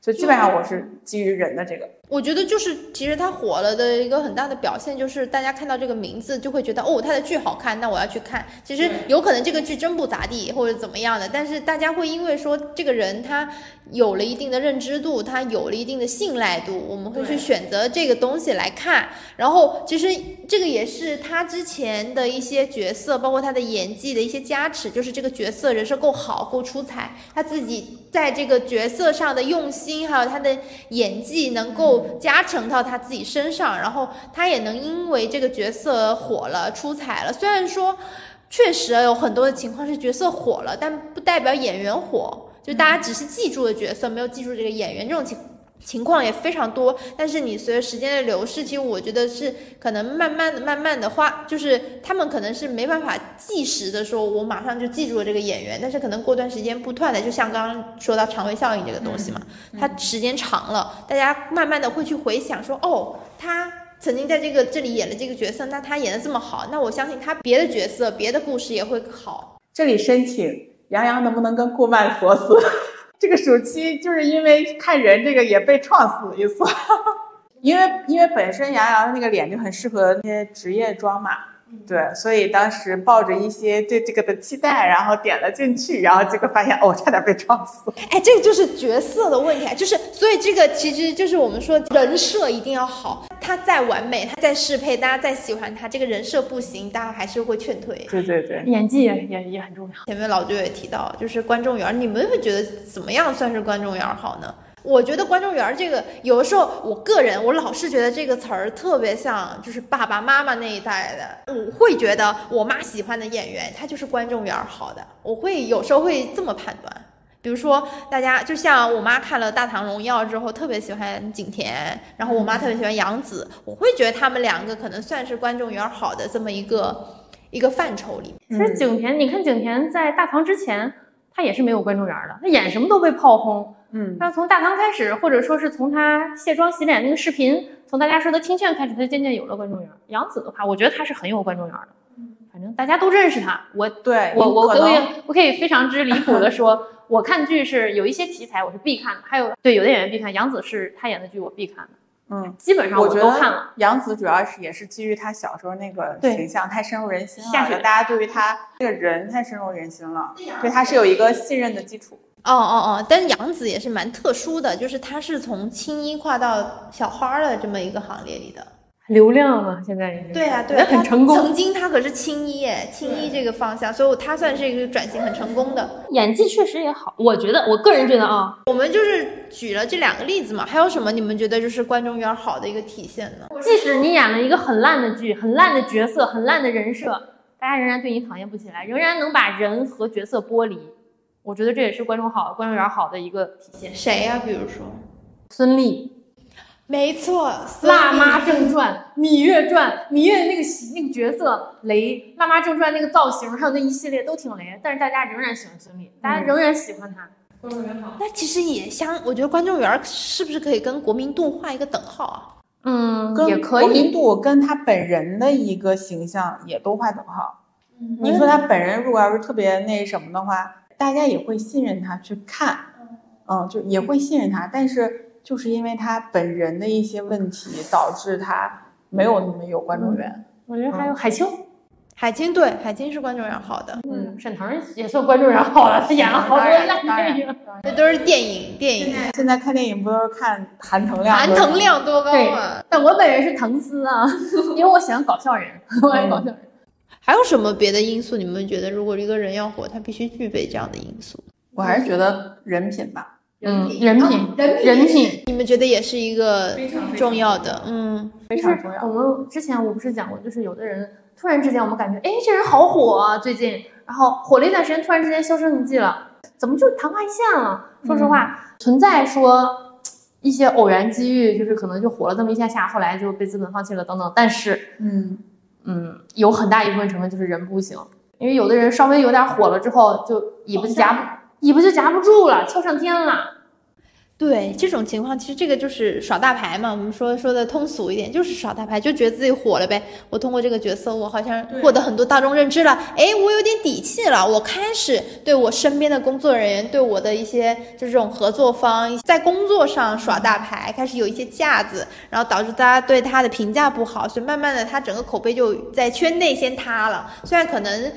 就基本上我是基于人的这个，我觉得就是，其实他火了的一个很大的表现，就是大家看到这个名字就会觉得，哦，他的剧好看，那我要去看。其实有可能这个剧真不咋地，或者怎么样的，但是大家会因为说这个人他有了一定的认知度，他有了一定的信赖度，我们会去选择这个东西来看。然后其实这个也是他之前的一些角色，包括他的演技的一些加持，就是这个角色人设够好，够出彩，他自己在这个角色上的用心，还有他的演技能够加成到他自己身上，然后他也能因为这个角色火了、出彩了。虽然说确实有很多的情况是角色火了，但不代表演员火，就大家只是记住了角色，没有记住这个演员，这种情。情况也非常多，但是你随着时间的流逝，其实我觉得是可能慢慢的、慢慢的花，就是他们可能是没办法计时的说，我马上就记住了这个演员，但是可能过段时间不断的，就像刚刚说到肠胃效应这个东西嘛，它时间长了，大家慢慢的会去回想说，哦，他曾经在这个这里演了这个角色，那他演的这么好，那我相信他别的角色、别的故事也会好。这里申请杨洋能不能跟顾漫锁死？这个暑期就是因为看人这个也被创死一次，因为因为本身杨洋的那个脸就很适合那些职业装嘛，对，所以当时抱着一些对这个的期待，然后点了进去，然后结果发现哦，差点被撞死。哎，这个就是角色的问题啊，就是所以这个其实就是我们说人设一定要好，他再完美，他再适配，大家再喜欢他，这个人设不行，大家还是会劝退。对对对，演技也也也很重要。前面老舅也提到，就是观众缘，你们会觉得怎么样算是观众缘好呢？我觉得观众缘儿这个，有的时候我个人我老是觉得这个词儿特别像就是爸爸妈妈那一代的，我会觉得我妈喜欢的演员他就是观众缘儿好的，我会有时候会这么判断。比如说，大家就像我妈看了《大唐荣耀》之后，特别喜欢景甜，然后我妈特别喜欢杨紫，我会觉得他们两个可能算是观众缘儿好的这么一个一个范畴里。其实景甜，你看景甜在大唐之前，她也是没有观众缘的，她演什么都被炮轰。嗯，那从大唐开始，或者说是从他卸妆洗脸那个视频，从大家说的听劝开始，他渐渐有了观众缘。杨紫的话，我觉得她是很有观众缘的，反正大家都认识她。我对，我我可以我可以非常之离谱的说，我看剧是有一些题材我是必看的，还有对有的演员必看，杨紫是她演的剧我必看的，嗯，基本上我觉都看了。杨紫主要是也是基于她小时候那个形象太深入人心了，下雪大家对于她这个人太深入人心了，对她是有一个信任的基础。哦哦哦，但是杨紫也是蛮特殊的，就是她是从青衣跨到小花儿的这么一个行列里的。流量嘛，现在已经对啊，对很成功。曾经她可是青衣耶，青衣这个方向，所以她算是一个转型很成功的。演技确实也好，我觉得我个人觉得啊，我们就是举了这两个例子嘛，还有什么你们觉得就是观众缘好的一个体现呢？即使你演了一个很烂的剧、很烂的角色、很烂的人设，大家仍然对你讨厌不起来，仍然能把人和角色剥离。我觉得这也是观众好、观众缘好的一个体现。谁呀、比如说，孙俪，没错，《辣妈正传》《芈月传》，芈月那个喜那个角色雷，《辣妈正传》那个造型，还有那一系列都挺雷，但是大家仍然喜欢孙俪，大家仍然喜欢她。观众缘好。那其实也相，我觉得观众缘是不是可以跟国民度画一个等号啊？嗯，跟也可以国民。度跟他本人的一个形象也都画等号。你说他本人如果要是特别那什么的话，大家也会信任他去看，嗯，就也会信任他。但是就是因为他本人的一些问题，导致他没有那么有观众缘。我觉得还有海清，海清对海清是观众缘好的，嗯，沈腾也算观众缘好了，他演了好多烂电影。这都是电影电影。现在看电影不都是看含腾量？含腾。量多高啊！但我本人是腾丝啊，因为我喜欢搞笑人，我爱搞笑人。还有什么别的因素？你们觉得，如果一个人要火，他必须具备这样的因素？我还是觉得人品吧。嗯，人品，人品你们觉得也是一个重要的？嗯，非常重要。我们之前我不是讲过，就是有的人突然之间我们感觉，哎，这人好火啊，最近，然后火了一段时间，突然之间销声匿迹了，怎么就昙花一现了？说实话，存在说一些偶然机遇，就是可能就火了这么一下下，后来就被资本放弃了等等。但是，嗯，嗯，有很大一部分成分就是人不行，因为有的人稍微有点火了之后，就尾巴就夹不，尾巴就夹不住了，翘上天了。对这种情况，其实这个就是耍大牌嘛。我们说说的通俗一点，就是耍大牌，就觉得自己火了呗。我通过这个角色，我好像获得很多大众认知了。哎，我有点底气了，我开始对我身边的工作人员，对我的一些就这种合作方，在工作上耍大牌，开始有一些架子，然后导致大家对他的评价不好，所以慢慢的他整个口碑就在圈内先塌了。虽然可能。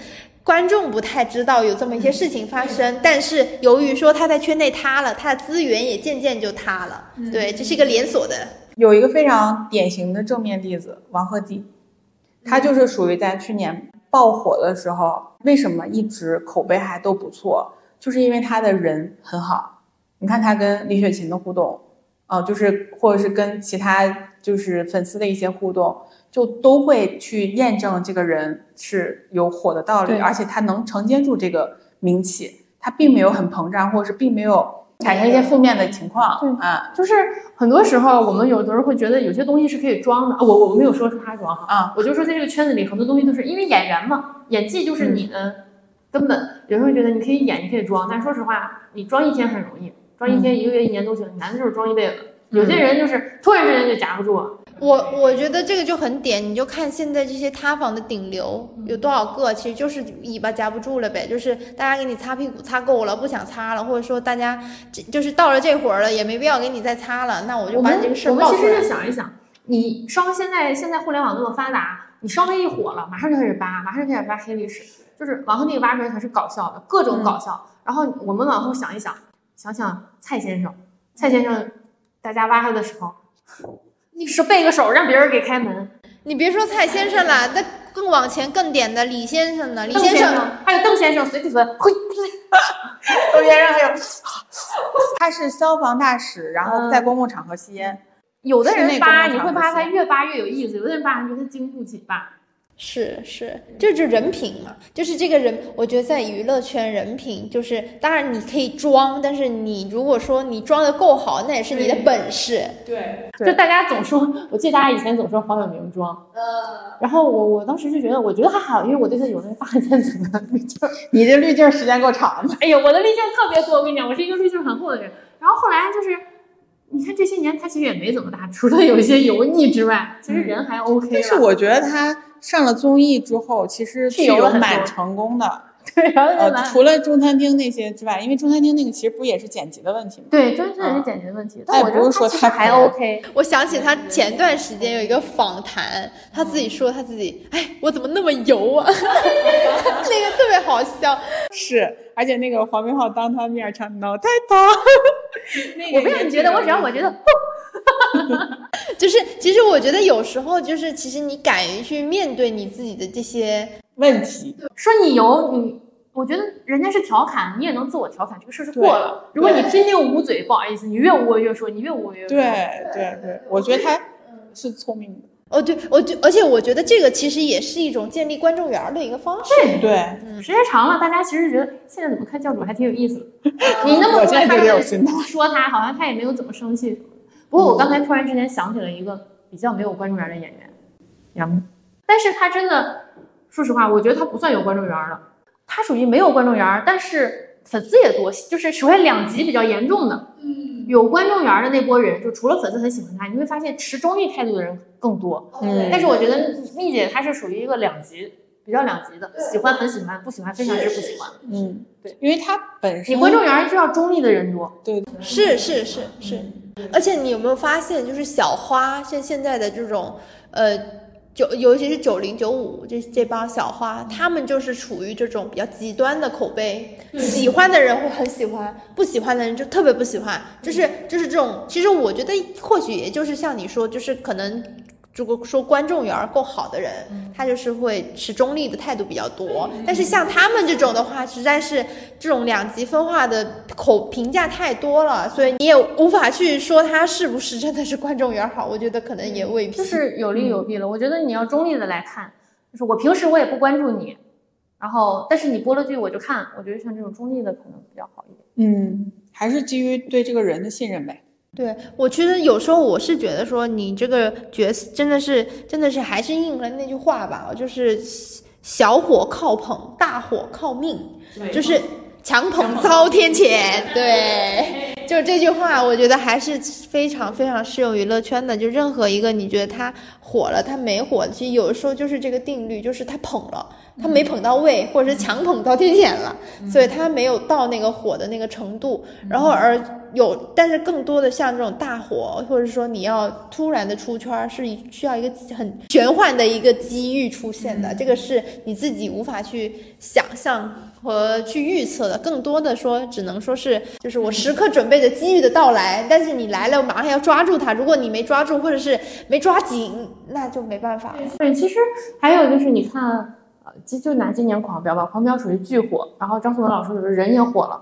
观众不太知道有这么一些事情发生，但是由于说他在圈内塌了，他的资源也渐渐就塌了。对，这是一个连锁的。有一个非常典型的正面例子，王鹤棣，他就是属于在去年爆火的时候，为什么一直口碑还都不错，就是因为他的人很好。你看他跟李雪琴的互动，哦、就是或者是跟其他就是粉丝的一些互动，就都会去验证这个人是有火的道理，而且他能承接住这个名气，他并没有很膨胀，或者是并没有产生一些负面的情况对啊就是很多时候，我们有的时候会觉得有些东西是可以装的。啊我我没有说是他装哈，啊，我就说在这个圈子里，很多东西都是因为演员嘛，演技就是你的根本。有人会觉得你可以演，你可以装，但说实话，你装一天很容易，装一天、一个月、一年都行，难的就是装一辈子。有些人就是突然之间就夹不住，我我觉得这个就很点，你就看现在这些塌房的顶流有多少个，其实就是尾巴夹不住了呗，就是大家给你擦屁股擦够了，不想擦了，或者说大家这就是到了这会儿了，也没必要给你再擦了，那我就把你这个事我们其实就想一想，你稍微现在现在互联网那么发达，你稍微一火了，马上就开始扒，马上就开始扒黑历史，就是往后那个挖出来全是搞笑的，各种搞笑。然后我们往后想一想，想想蔡先生，蔡先生，大家挖他的时候，你是背个手让别人给开门，你别说蔡先生了，那更往前更点的李先生呢？李先生生还有邓先生随嘴嘴，嘿，窦先生还有，他是消防大使，然后在公共场合吸烟。有的人扒你会扒他越扒越有意思，有的人扒你觉得他经不起扒。是是，这就是人品嘛，就是这个人，我觉得在娱乐圈人品就是，当然你可以装，但是你如果说你装的够好，那也是你的本事。对，就大家总说，我记得大家以前总说黄晓明装，然后我我当时就觉得，我觉得还好，因为我对他有那个大渐层的滤镜。你这滤镜时间够长的。哎呀，我的滤镜特别多，我跟你讲，我是一个滤镜很厚的人。然后后来就是，你看这些年他其实也没怎么大，除了有一些油腻之外，其实人还 OK 了。但是我觉得他上了综艺之后，其实是有蛮成功的。对，然后呃，除了中餐厅那些之外，因为中餐厅那个其实不也是剪辑的问题吗？对，真的是剪辑的问题，但我觉得也不是说他还 OK。我想起他前段时间有一个访谈，他自己说他自己，哎，我怎么那么油啊？那个特别好笑。是，而且那个黄明昊当他面唱脑袋疼，那个 我不要你觉得，我只要我觉得，就是其实我觉得有时候就是，其实你敢于去面对你自己的这些，问题。说你有，你我觉得人家是调侃，你也能自我调侃，这个事儿是过了。如果你对拼命捂嘴，不好意思，你越捂越说，你越捂越说。对对对，我觉得他是聪明的。哦，对，我就而且我觉得这个其实也是一种建立观众缘儿的一个方式。对对，嗯，时间长了，大家其实觉得现在怎么看教主还挺有意思的。你那么我现在觉得有他说他，好像他也没有怎么生气。不过我刚才突然之间想起了一个比较没有观众缘的演员杨幂，但是他真的，说实话，我觉得他不算有观众缘的，他属于没有观众缘，但是粉丝也多，就是属于两极比较严重的。嗯，有观众缘的那波人，就除了粉丝很喜欢他，你会发现持中立态度的人更多。嗯但是我觉得蜜姐她是属于一个两极比较两极的，喜欢很喜欢，不喜欢非常之不喜欢。嗯，对，因为她本身你观众缘就要中立的人多，对是是是是，而且你有没有发现，就是小花像现在的这种呃。九，尤其是九零九五这这帮小花，他们就是处于这种比较极端的口碑，喜欢的人会很喜欢，不喜欢的人就特别不喜欢，就是就是这种。其实我觉得或许也就是像你说，就是可能如果说观众缘儿够好的人，他就是会持中立的态度比较多。但是像他们这种的话，实在是这种两极分化的口评价太多了，所以你也无法去说他是不是真的是观众缘儿好。我觉得可能也未必。就是有利有弊了。我觉得你要中立的来看，就是我平时我也不关注你，然后但是你播了剧我就看，我觉得像这种中立的可能比较好一点。嗯，还是基于对这个人的信任呗。对，我其实有时候我是觉得说你这个角色真的是真的是还是应了那句话吧，就是小火靠捧，大火靠命，就是强捧遭天谴。对，就这句话，我觉得还是非常非常适用娱乐圈的。就任何一个你觉得他火了，他没火，其实有的时候就是这个定律，就是他捧了，他没捧到位，或者是强 捧到天谴了，所以他没有到那个火的那个程度，然后而。有，但是更多的像这种大火，或者说你要突然的出圈，是需要一个很玄幻的一个机遇出现的，这个是你自己无法去想象和去预测的。更多的说，只能说是就是我时刻准备着机遇的到来，但是你来了，我马上要抓住它。如果你没抓住，或者是没抓紧，那就没办法了。对，其实还有就是你看，呃，就就拿今年狂飙吧，狂飙属于巨火，然后张颂文老师就是人也火了，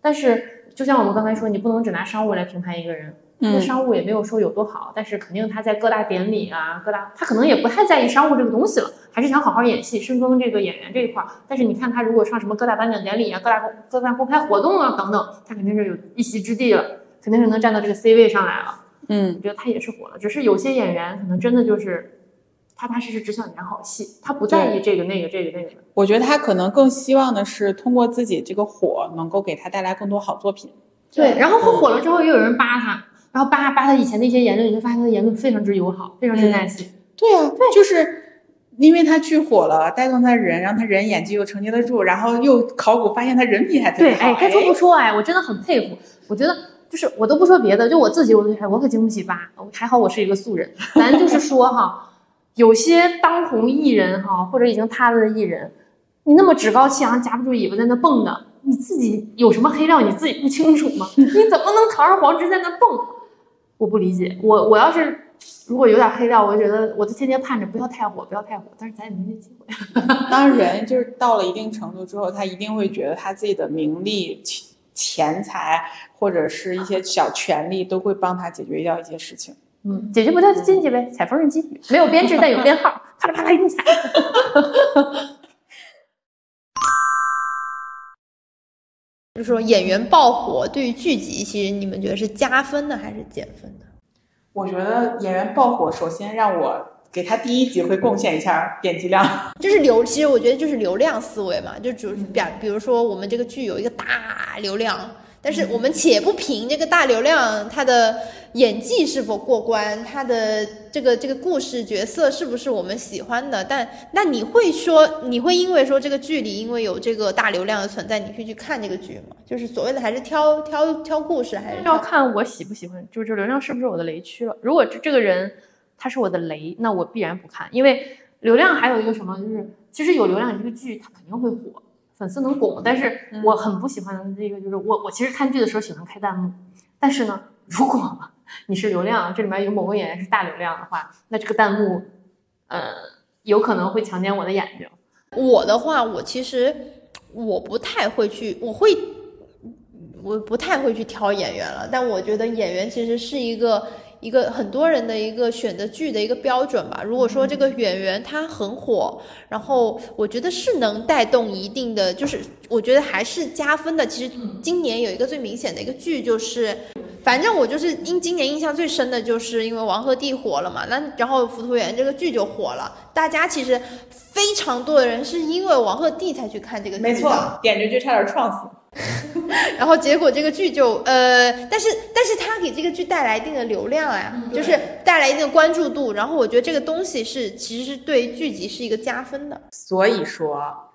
但是。就像我们刚才说，你不能只拿商务来评判一个人，那商务也没有说有多好，但是肯定他在各大典礼啊，各大他可能也不太在意商务这个东西了，还是想好好演戏，深耕这个演员这一块。但是你看他如果上什么各大颁奖典礼啊，各大各大公开活动啊等等，他肯定是有一席之地了，肯定是能站到这个 C 位上来了。嗯，我觉得他也是火了，只是有些演员可能真的就是。踏踏实实只想演好戏，他不在意这个那个这个那个。我觉得他可能更希望的是通过自己这个火，能够给他带来更多好作品。对，然后火了之后又有人扒他，然后扒扒他以前的一些言论，你就发现他的言论非常之友好，非常之 nice。对啊，对，就是因为他去火了，带动他人，让他人演技又承接得住，然后又考古发现他人品还特别好。对，哎，该说不说，哎，我真的很佩服。我觉得就是我都不说别的，就我自己，我我可经不起扒，还好我是一个素人。咱就是 说哈。有些当红艺人哈，或者已经塌了的艺人，你那么趾高气扬、夹不住尾巴在那蹦的，你自己有什么黑料，你自己不清楚吗？你怎么能堂而皇之在那蹦？我不理解。我我要是如果有点黑料，我就觉得我就天天盼着不要太火，不要太火。但是咱也没那机会。当人就是到了一定程度之后，他一定会觉得他自己的名利、钱钱财或者是一些小权利，都会帮他解决掉一些事情。嗯，解决不掉就进去呗，踩缝纫机，没有编制但有编号，啪啦啪啦一顿踩。就是说演员爆火对于剧集，其实你们觉得是加分的还是减分的？我觉得演员爆火，首先让我给他第一集会贡献一下点击量，就是流。其实我觉得就是流量思维嘛，就主比比如说我们这个剧有一个大流量。但是我们且不评这个大流量他的演技是否过关，他的这个这个故事角色是不是我们喜欢的？但那你会说，你会因为说这个剧里因为有这个大流量的存在，你会去看这个剧吗？就是所谓的还是挑挑挑故事，还是要看我喜不喜欢？就是这流量是不是我的雷区了？如果这这个人他是我的雷，那我必然不看，因为流量还有一个什么，就是其实有流量，这个剧它肯定会火。粉丝能拱，但是我很不喜欢的这个就是我我其实看剧的时候喜欢开弹幕，但是呢，如果你是流量，这里面有某个演员是大流量的话，那这个弹幕，呃，有可能会强奸我的眼睛。我的话，我其实我不太会去，我会我不太会去挑演员了，但我觉得演员其实是一个。一个很多人的一个选择剧的一个标准吧。如果说这个演员他很火，然后我觉得是能带动一定的，就是我觉得还是加分的。其实今年有一个最明显的一个剧，就是反正我就是因今年印象最深的就是因为王鹤棣火了嘛，那然后《浮屠缘》这个剧就火了。大家其实非常多的人是因为王鹤棣才去看这个剧，没错，点着就差点撞死。然后结果这个剧就呃，但是但是它给这个剧带来一定的流量啊，就是带来一定的关注度，然后我觉得这个东西是其实是对剧集是一个加分的。所以说，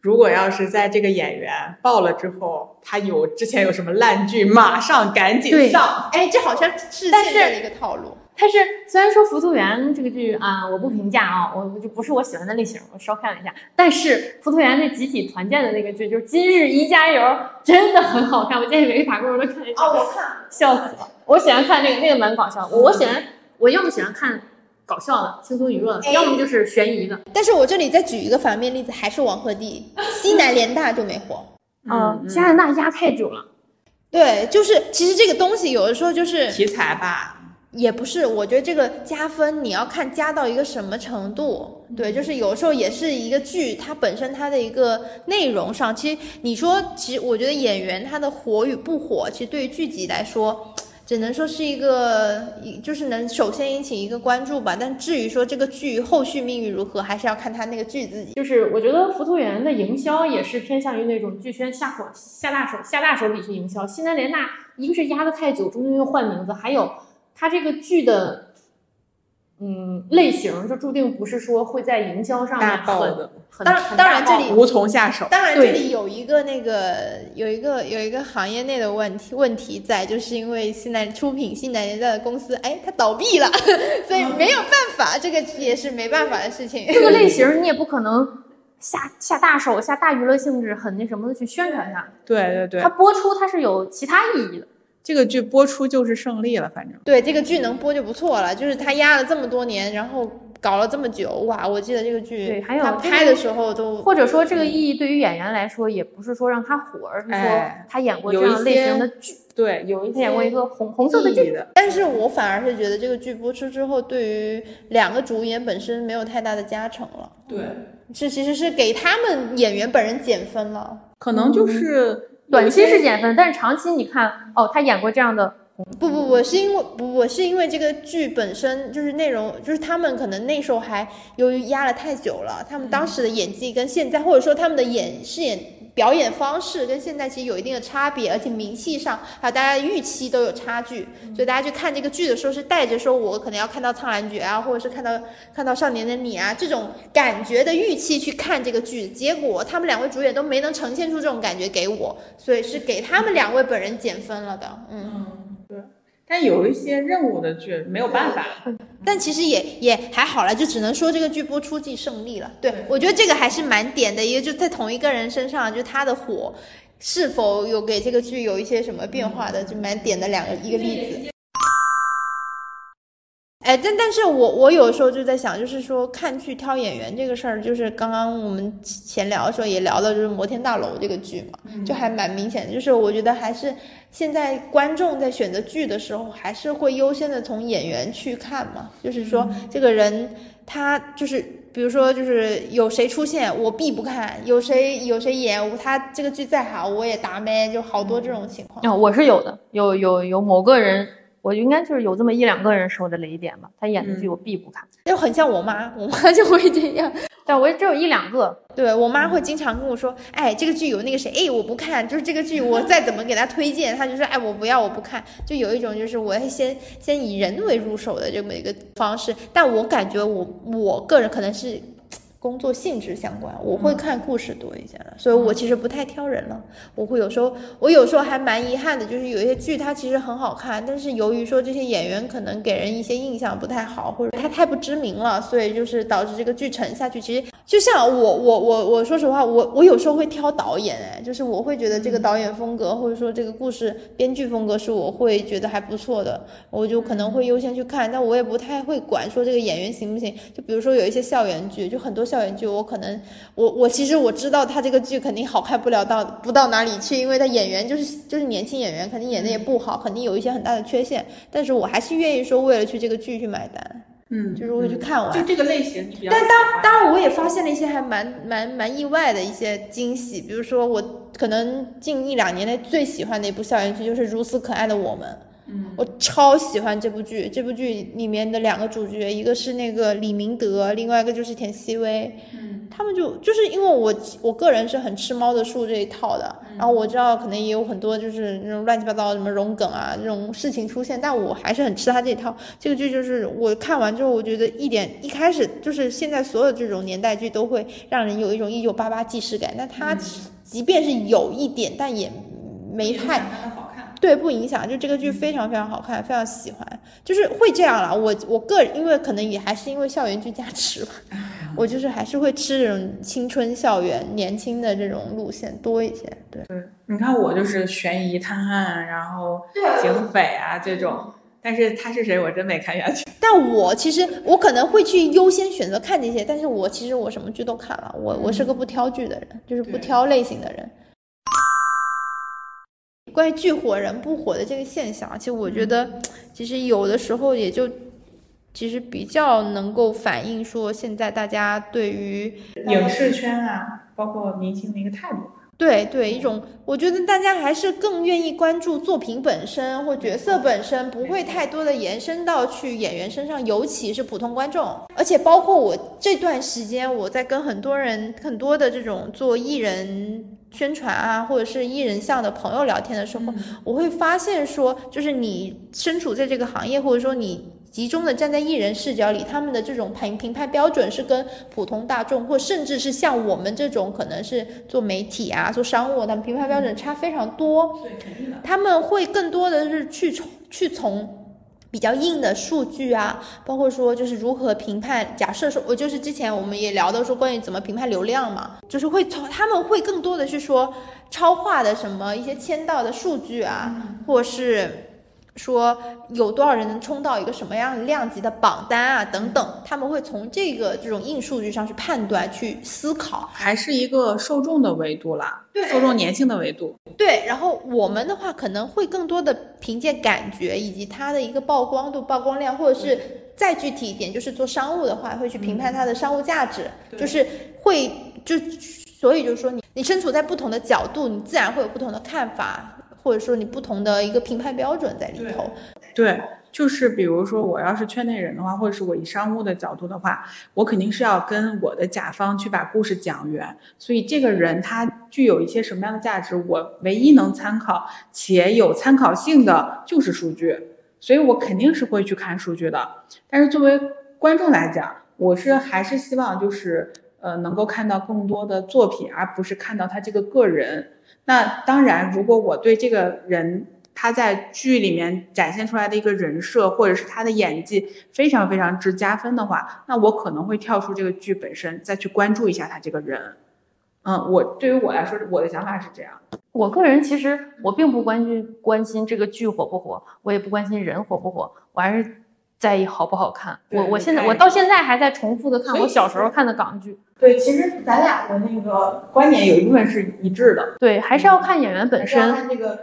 如果要是在这个演员爆了之后，他有之前有什么烂剧，马上赶紧上。哎，这好像是现在的一个套路。但是虽然说《浮屠缘》这个剧啊，我不评价啊，我就不是我喜欢的类型，我稍看了一下。但是《浮屠缘》那集体团建的那个剧，就是《今日宜加油》，真的很好看。我建议每个打工人都看一下。哦，我看笑死了！我喜欢看那个，那个蛮搞笑的。我喜欢，我要么喜欢看搞笑的、轻松娱乐的，哎要么就是悬疑的。但是我这里再举一个反面例子，还是王鹤棣，西南联大就没火。嗯，加拿大压太久了。对，就是其实这个东西有的时候就是题材吧，也不是，我觉得这个加分你要看加到一个什么程度。对，就是有时候也是一个剧，它本身它的一个内容上，其实你说，其实我觉得演员他的火与不火，其实对于剧集来说，只能说是一个，一就是能首先引起一个关注吧。但至于说这个剧后续命运如何，还是要看他那个剧自己。就是我觉得《浮屠缘》的营销也是偏向于那种剧宣下火、下大手、下大手笔去营销。西南联大一个是压得太久，中间又换名字，还有它这个剧的。嗯，类型就注定不是说会在营销上面大爆很的很当当然这里无从下手。当然，这里有一个那个有一个有一个行业内的问题问题在，就是因为现在出品西南联大的公司，哎，它倒闭了，所以没有办法，这个也是没办法的事情。这个类型 你也不可能下下大手、下大娱乐性质，很那什么的去宣传它。对对对它，播出它是有其他意义的。这个剧播出就是胜利了，反正。对这个剧能播就不错了，就是他压了这么多年，然后搞了这么久，哇！我记得这个剧，对还有他拍的时候都或者说这个意义对于演员来说，也不是说让他火，而是说哎他演过这样类型的剧，对，有一些演过一个红红色的剧。的。但是我反而是觉得这个剧播出之后，对于两个主演本身没有太大的加成了，对，是其实是给他们演员本人减分了。可能就是短期是减分，但是长期你看，哦，他演过这样的，不不我，是因为不我是因为这个剧本身就是内容，就是他们可能那时候还由于压了太久了，他们当时的演技跟现在，或者说他们的演饰演表演方式跟现在其实有一定的差别，而且名气上还有大家的预期都有差距，所以大家去看这个剧的时候是带着说我可能要看到苍兰诀啊，或者是看到看到少年的你啊这种感觉的预期去看这个剧，结果他们两位主演都没能呈现出这种感觉给我，所以是给他们两位本人减分了的，嗯。但有一些任务的剧没有办法，但其实也也还好了，就只能说这个剧播出即胜利了。对我觉得这个还是蛮点的，一个就在同一个人身上，就他的火是否有给这个剧有一些什么变化的，就蛮点的两个一个例子。哎，但但是我我有时候就在想，就是说看剧挑演员这个事儿，就是刚刚我们闲聊的时候也聊到，就是《摩天大楼》这个剧嘛，就还蛮明显的，就是我觉得还是现在观众在选择剧的时候，还是会优先的从演员去看嘛，就是说这个人他就是，比如说就是有谁出现我必不看，有谁有谁演我他这个剧再好我也达咩，就好多这种情况。哦，我是有的，有有有某个人，我应该就是有这么一两个人是我的雷点吧，他演的剧我必不看，就很像我妈，我妈 就会这样。但我也只有一两个，对我妈会经常跟我说，哎，这个剧有那个谁，哎，我不看，就是这个剧我再怎么给她推荐，她就说，哎，我不要，我不看，就有一种就是我会先先以人为入手的这么一个方式，但我感觉我我个人可能是工作性质相关，我会看故事多一些的，所以我其实不太挑人了，我会有时候我有时候还蛮遗憾的，就是有一些剧它其实很好看，但是由于说这些演员可能给人一些印象不太好，或者他太不知名了，所以就是导致这个剧沉下去。其实就像我我我我说实话，我我有时候会挑导演，哎，就是我会觉得这个导演风格或者说这个故事编剧风格是我会觉得还不错的，我就可能会优先去看，但我也不太会管说这个演员行不行。就比如说有一些校园剧，就很多校园剧，我可能我我其实我知道他这个剧肯定好看不了到不到哪里去，因为他演员就是就是年轻演员，肯定演的也不好，肯定有一些很大的缺陷，但是我还是愿意说为了去这个剧去买单，嗯，就是会去看完。就这个类型比较。但当当然，我也发现了一些还蛮蛮蛮意外的一些惊喜，比如说我可能近一两年内最喜欢的一部校园剧就是《如此可爱的我们》。嗯，我超喜欢这部剧，这部剧里面的两个主角，一个是那个李明德，另外一个就是田曦薇。嗯，他们就就是因为我我个人是很吃猫的树这一套的，然后我知道可能也有很多就是那种乱七八糟什么融梗啊这种事情出现，但我还是很吃他这一套。这个剧就是我看完之后，我觉得一点一开始就是现在所有这种年代剧都会让人有一种一九八八既视感，但他即便是有一点，但也没太。对，不影响，就这个剧非常非常好看，非常喜欢，就是会这样了。我我个人，因为可能也还是因为校园剧加持吧，我就是还是会吃这种青春校园、年轻的这种路线多一些。对，对，你看我就是悬疑探案，然后对警匪啊这种，但是他是谁我真没看下去。但我其实我可能会去优先选择看这些，但是我其实我什么剧都看了，我我是个不挑剧的人，就是不挑类型的人。关于剧火人不火的这个现象，其实我觉得，其实有的时候也就，其实比较能够反映说现在大家对于影视圈啊，包括明星的一个态度。对对，一种我觉得大家还是更愿意关注作品本身或角色本身，不会太多的延伸到去演员身上，尤其是普通观众。而且包括我这段时间，我在跟很多人、很多的这种做艺人宣传啊，或者是艺人向的朋友聊天的时候，我会发现说，就是你身处在这个行业，或者说你。集中的站在艺人视角里，他们的这种评评判标准是跟普通大众，或甚至是像我们这种可能是做媒体啊、做商务，他们评判标准差非常多。对，肯定的。他们会更多的是去从去从比较硬的数据啊，包括说就是如何评判。假设说，我就是之前我们也聊到说关于怎么评判流量嘛，就是会从他们会更多的去说超话的什么一些签到的数据啊，或是。说有多少人能冲到一个什么样量级的榜单啊，等等，他们会从这个这种硬数据上去判断、去思考。还是一个受众的维度啦，对受众粘性的维度。对，然后我们的话可能会更多的凭借感觉以及它的一个曝光度、曝光量，或者是再具体一点，就是做商务的话，会去评判它的商务价值，就是会就所以就是说你你身处在不同的角度，你自然会有不同的看法，或者说你不同的一个评判标准在里头。对，就是比如说我要是圈内人的话，或者是我以商务的角度的话，我肯定是要跟我的甲方去把故事讲圆。所以这个人他具有一些什么样的价值，我唯一能参考且有参考性的就是数据。所以我肯定是会去看数据的。但是作为观众来讲，我是还是希望就是呃能够看到更多的作品，而不是看到他这个个人。那当然，如果我对这个人他在剧里面展现出来的一个人设，或者是他的演技非常非常之加分的话，那我可能会跳出这个剧本身，再去关注一下他这个人。嗯，我对于我来说，我的想法是这样。我个人其实我并不关心关心这个剧火不火，我也不关心人火不火，我还是在意好不好看。我我现在我到现在还在重复的看我小时候看的港剧。对，其实咱俩的那个观点有一部分是一致的，对，还是要看演员本身。看这个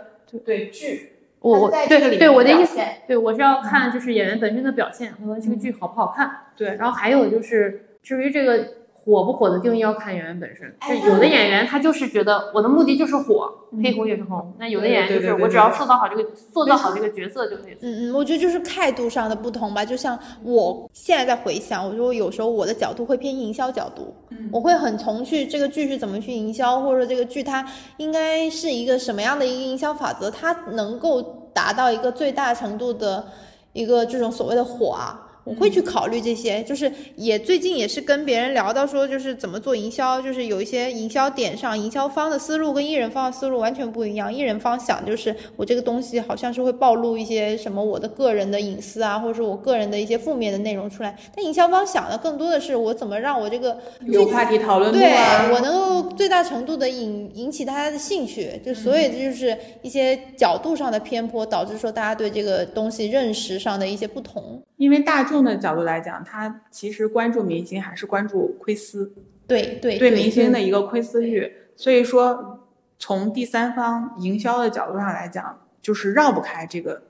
对剧，我我在这个里面对我的意思，对我是要看就是演员本身的表现和这个剧好不好看。对，然后还有就是至于这个火不火的定义，要看演员本身。哎就有的演员他就是觉得我的目的就是火，黑红也是红。那有的演员就是我只要塑造好这个塑造好这个角色就可以。嗯嗯，我觉得就是态度上的不同吧。就像我现在在回想，我说有时候我的角度会偏营销角度，嗯我会很从去这个剧是怎么去营销，或者说这个剧它应该是一个什么样的一个营销法则，它能够达到一个最大程度的一个这种所谓的火啊。我会去考虑这些，就是也最近也是跟别人聊到说，就是怎么做营销，就是有一些营销点上，营销方的思路跟艺人方的思路完全不一样。艺人方想就是我这个东西好像是会暴露一些什么我的个人的隐私啊，或者是我个人的一些负面的内容出来，但营销方想的更多的是我怎么让我这个有话题讨论度对啊，我能够最大程度的引引起大家的兴趣，就所以这就是一些角度上的偏颇，导致说大家对这个东西认识上的一些不同。因为大众的角度来讲，他其实关注明星还是关注窥私，对对对明星的一个窥私欲。所以说，从第三方营销的角度上来讲，就是绕不开这个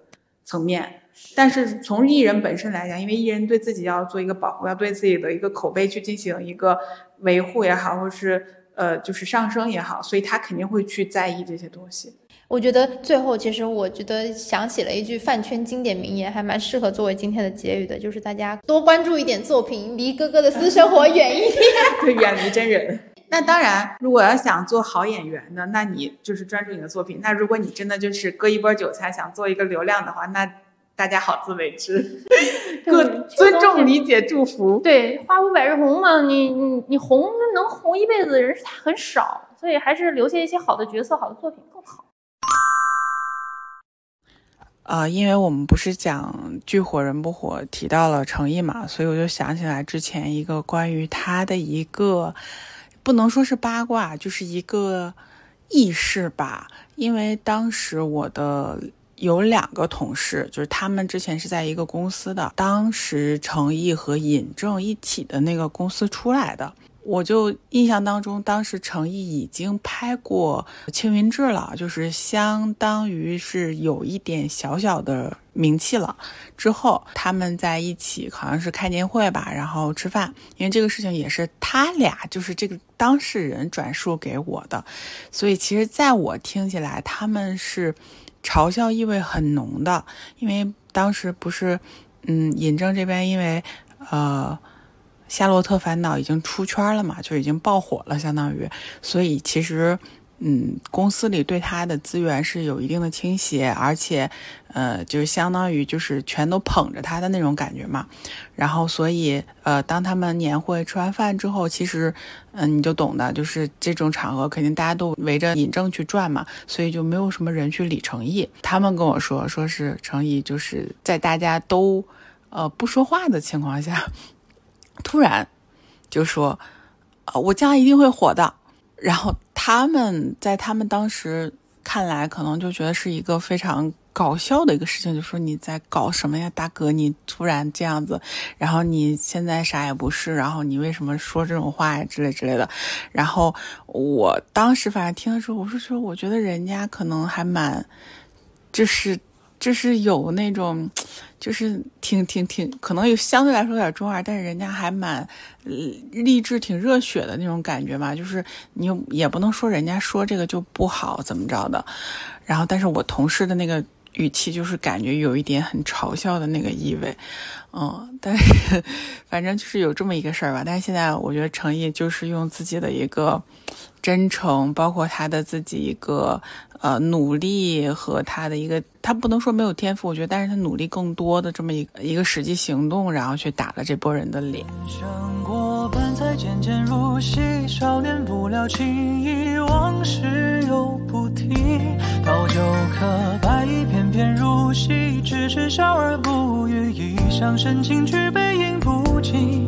层面。但是从艺人本身来讲，因为艺人对自己要做一个保护，要对自己的一个口碑去进行一个维护也好，或是呃就是上升也好，所以他肯定会去在意这些东西。我觉得最后，其实我觉得想起了一句饭圈经典名言，还蛮适合作为今天的结语的，就是大家多关注一点作品，离哥哥的私生活远一点，远离真人。那当然，如果要想做好演员呢，那你就是专注你的作品。那如果你真的就是割一波韭菜，想做一个流量的话，那大家好自为之，各尊重、理解、祝福。对，花无百日红嘛，你你你红能红一辈子的人是很少，所以还是留下一些好的角色、好的作品更好。呃，因为我们不是讲剧火人不火，提到了成毅嘛，所以我就想起来之前一个关于他的一个。不能说是八卦，就是一个轶事吧。因为当时我的有两个同事，就是他们之前是在一个公司的，当时程毅和尹正一起的那个公司出来的。我就印象当中，当时程毅已经拍过《青云志》了，就是相当于是有一点小小的名气了。之后他们在一起，好像是开年会吧，然后吃饭。因为这个事情也是他俩，就是这个当事人转述给我的，所以其实在我听起来，他们是嘲笑意味很浓的。因为当时不是，嗯，尹正这边因为，呃。《夏洛特烦恼》已经出圈了嘛，就已经爆火了，相当于，所以其实，嗯，公司里对他的资源是有一定的倾斜，而且，呃，就是相当于就是全都捧着他的那种感觉嘛。然后，所以，呃，当他们年会吃完饭之后，其实，嗯，你就懂的，就是这种场合肯定大家都围着尹正去转嘛，所以就没有什么人去理程毅。他们跟我说，说是程毅就是在大家都，呃，不说话的情况下。突然就说：“啊，我将来一定会火的。”然后他们在他们当时看来，可能就觉得是一个非常搞笑的一个事情，就说你在搞什么呀，大哥？你突然这样子，然后你现在啥也不是，然后你为什么说这种话呀，之类之类的。然后我当时反正听的时候，我说说，我觉得人家可能还蛮，就是就是有那种。就是挺挺挺，可能有相对来说有点中二，但是人家还蛮励志、挺热血的那种感觉嘛。就是你也不能说人家说这个就不好怎么着的，然后但是我同事的那个语气就是感觉有一点很嘲笑的那个意味，嗯，但是反正就是有这么一个事儿吧。但是现在我觉得程毅就是用自己的一个真诚，包括他的自己一个。呃，努力和他的一个，他不能说没有天赋，我觉得，但是他努力更多的这么一个一个实际行动，然后去打了这波人的脸。少年不了情意，往事又不提。倒酒可白衣翩翩如戏，只是笑而不语，一厢深情去背影不及。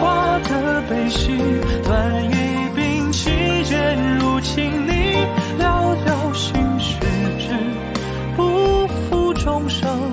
花的悲喜，断一柄弃剑入。情里寥寥心事，只不负众生。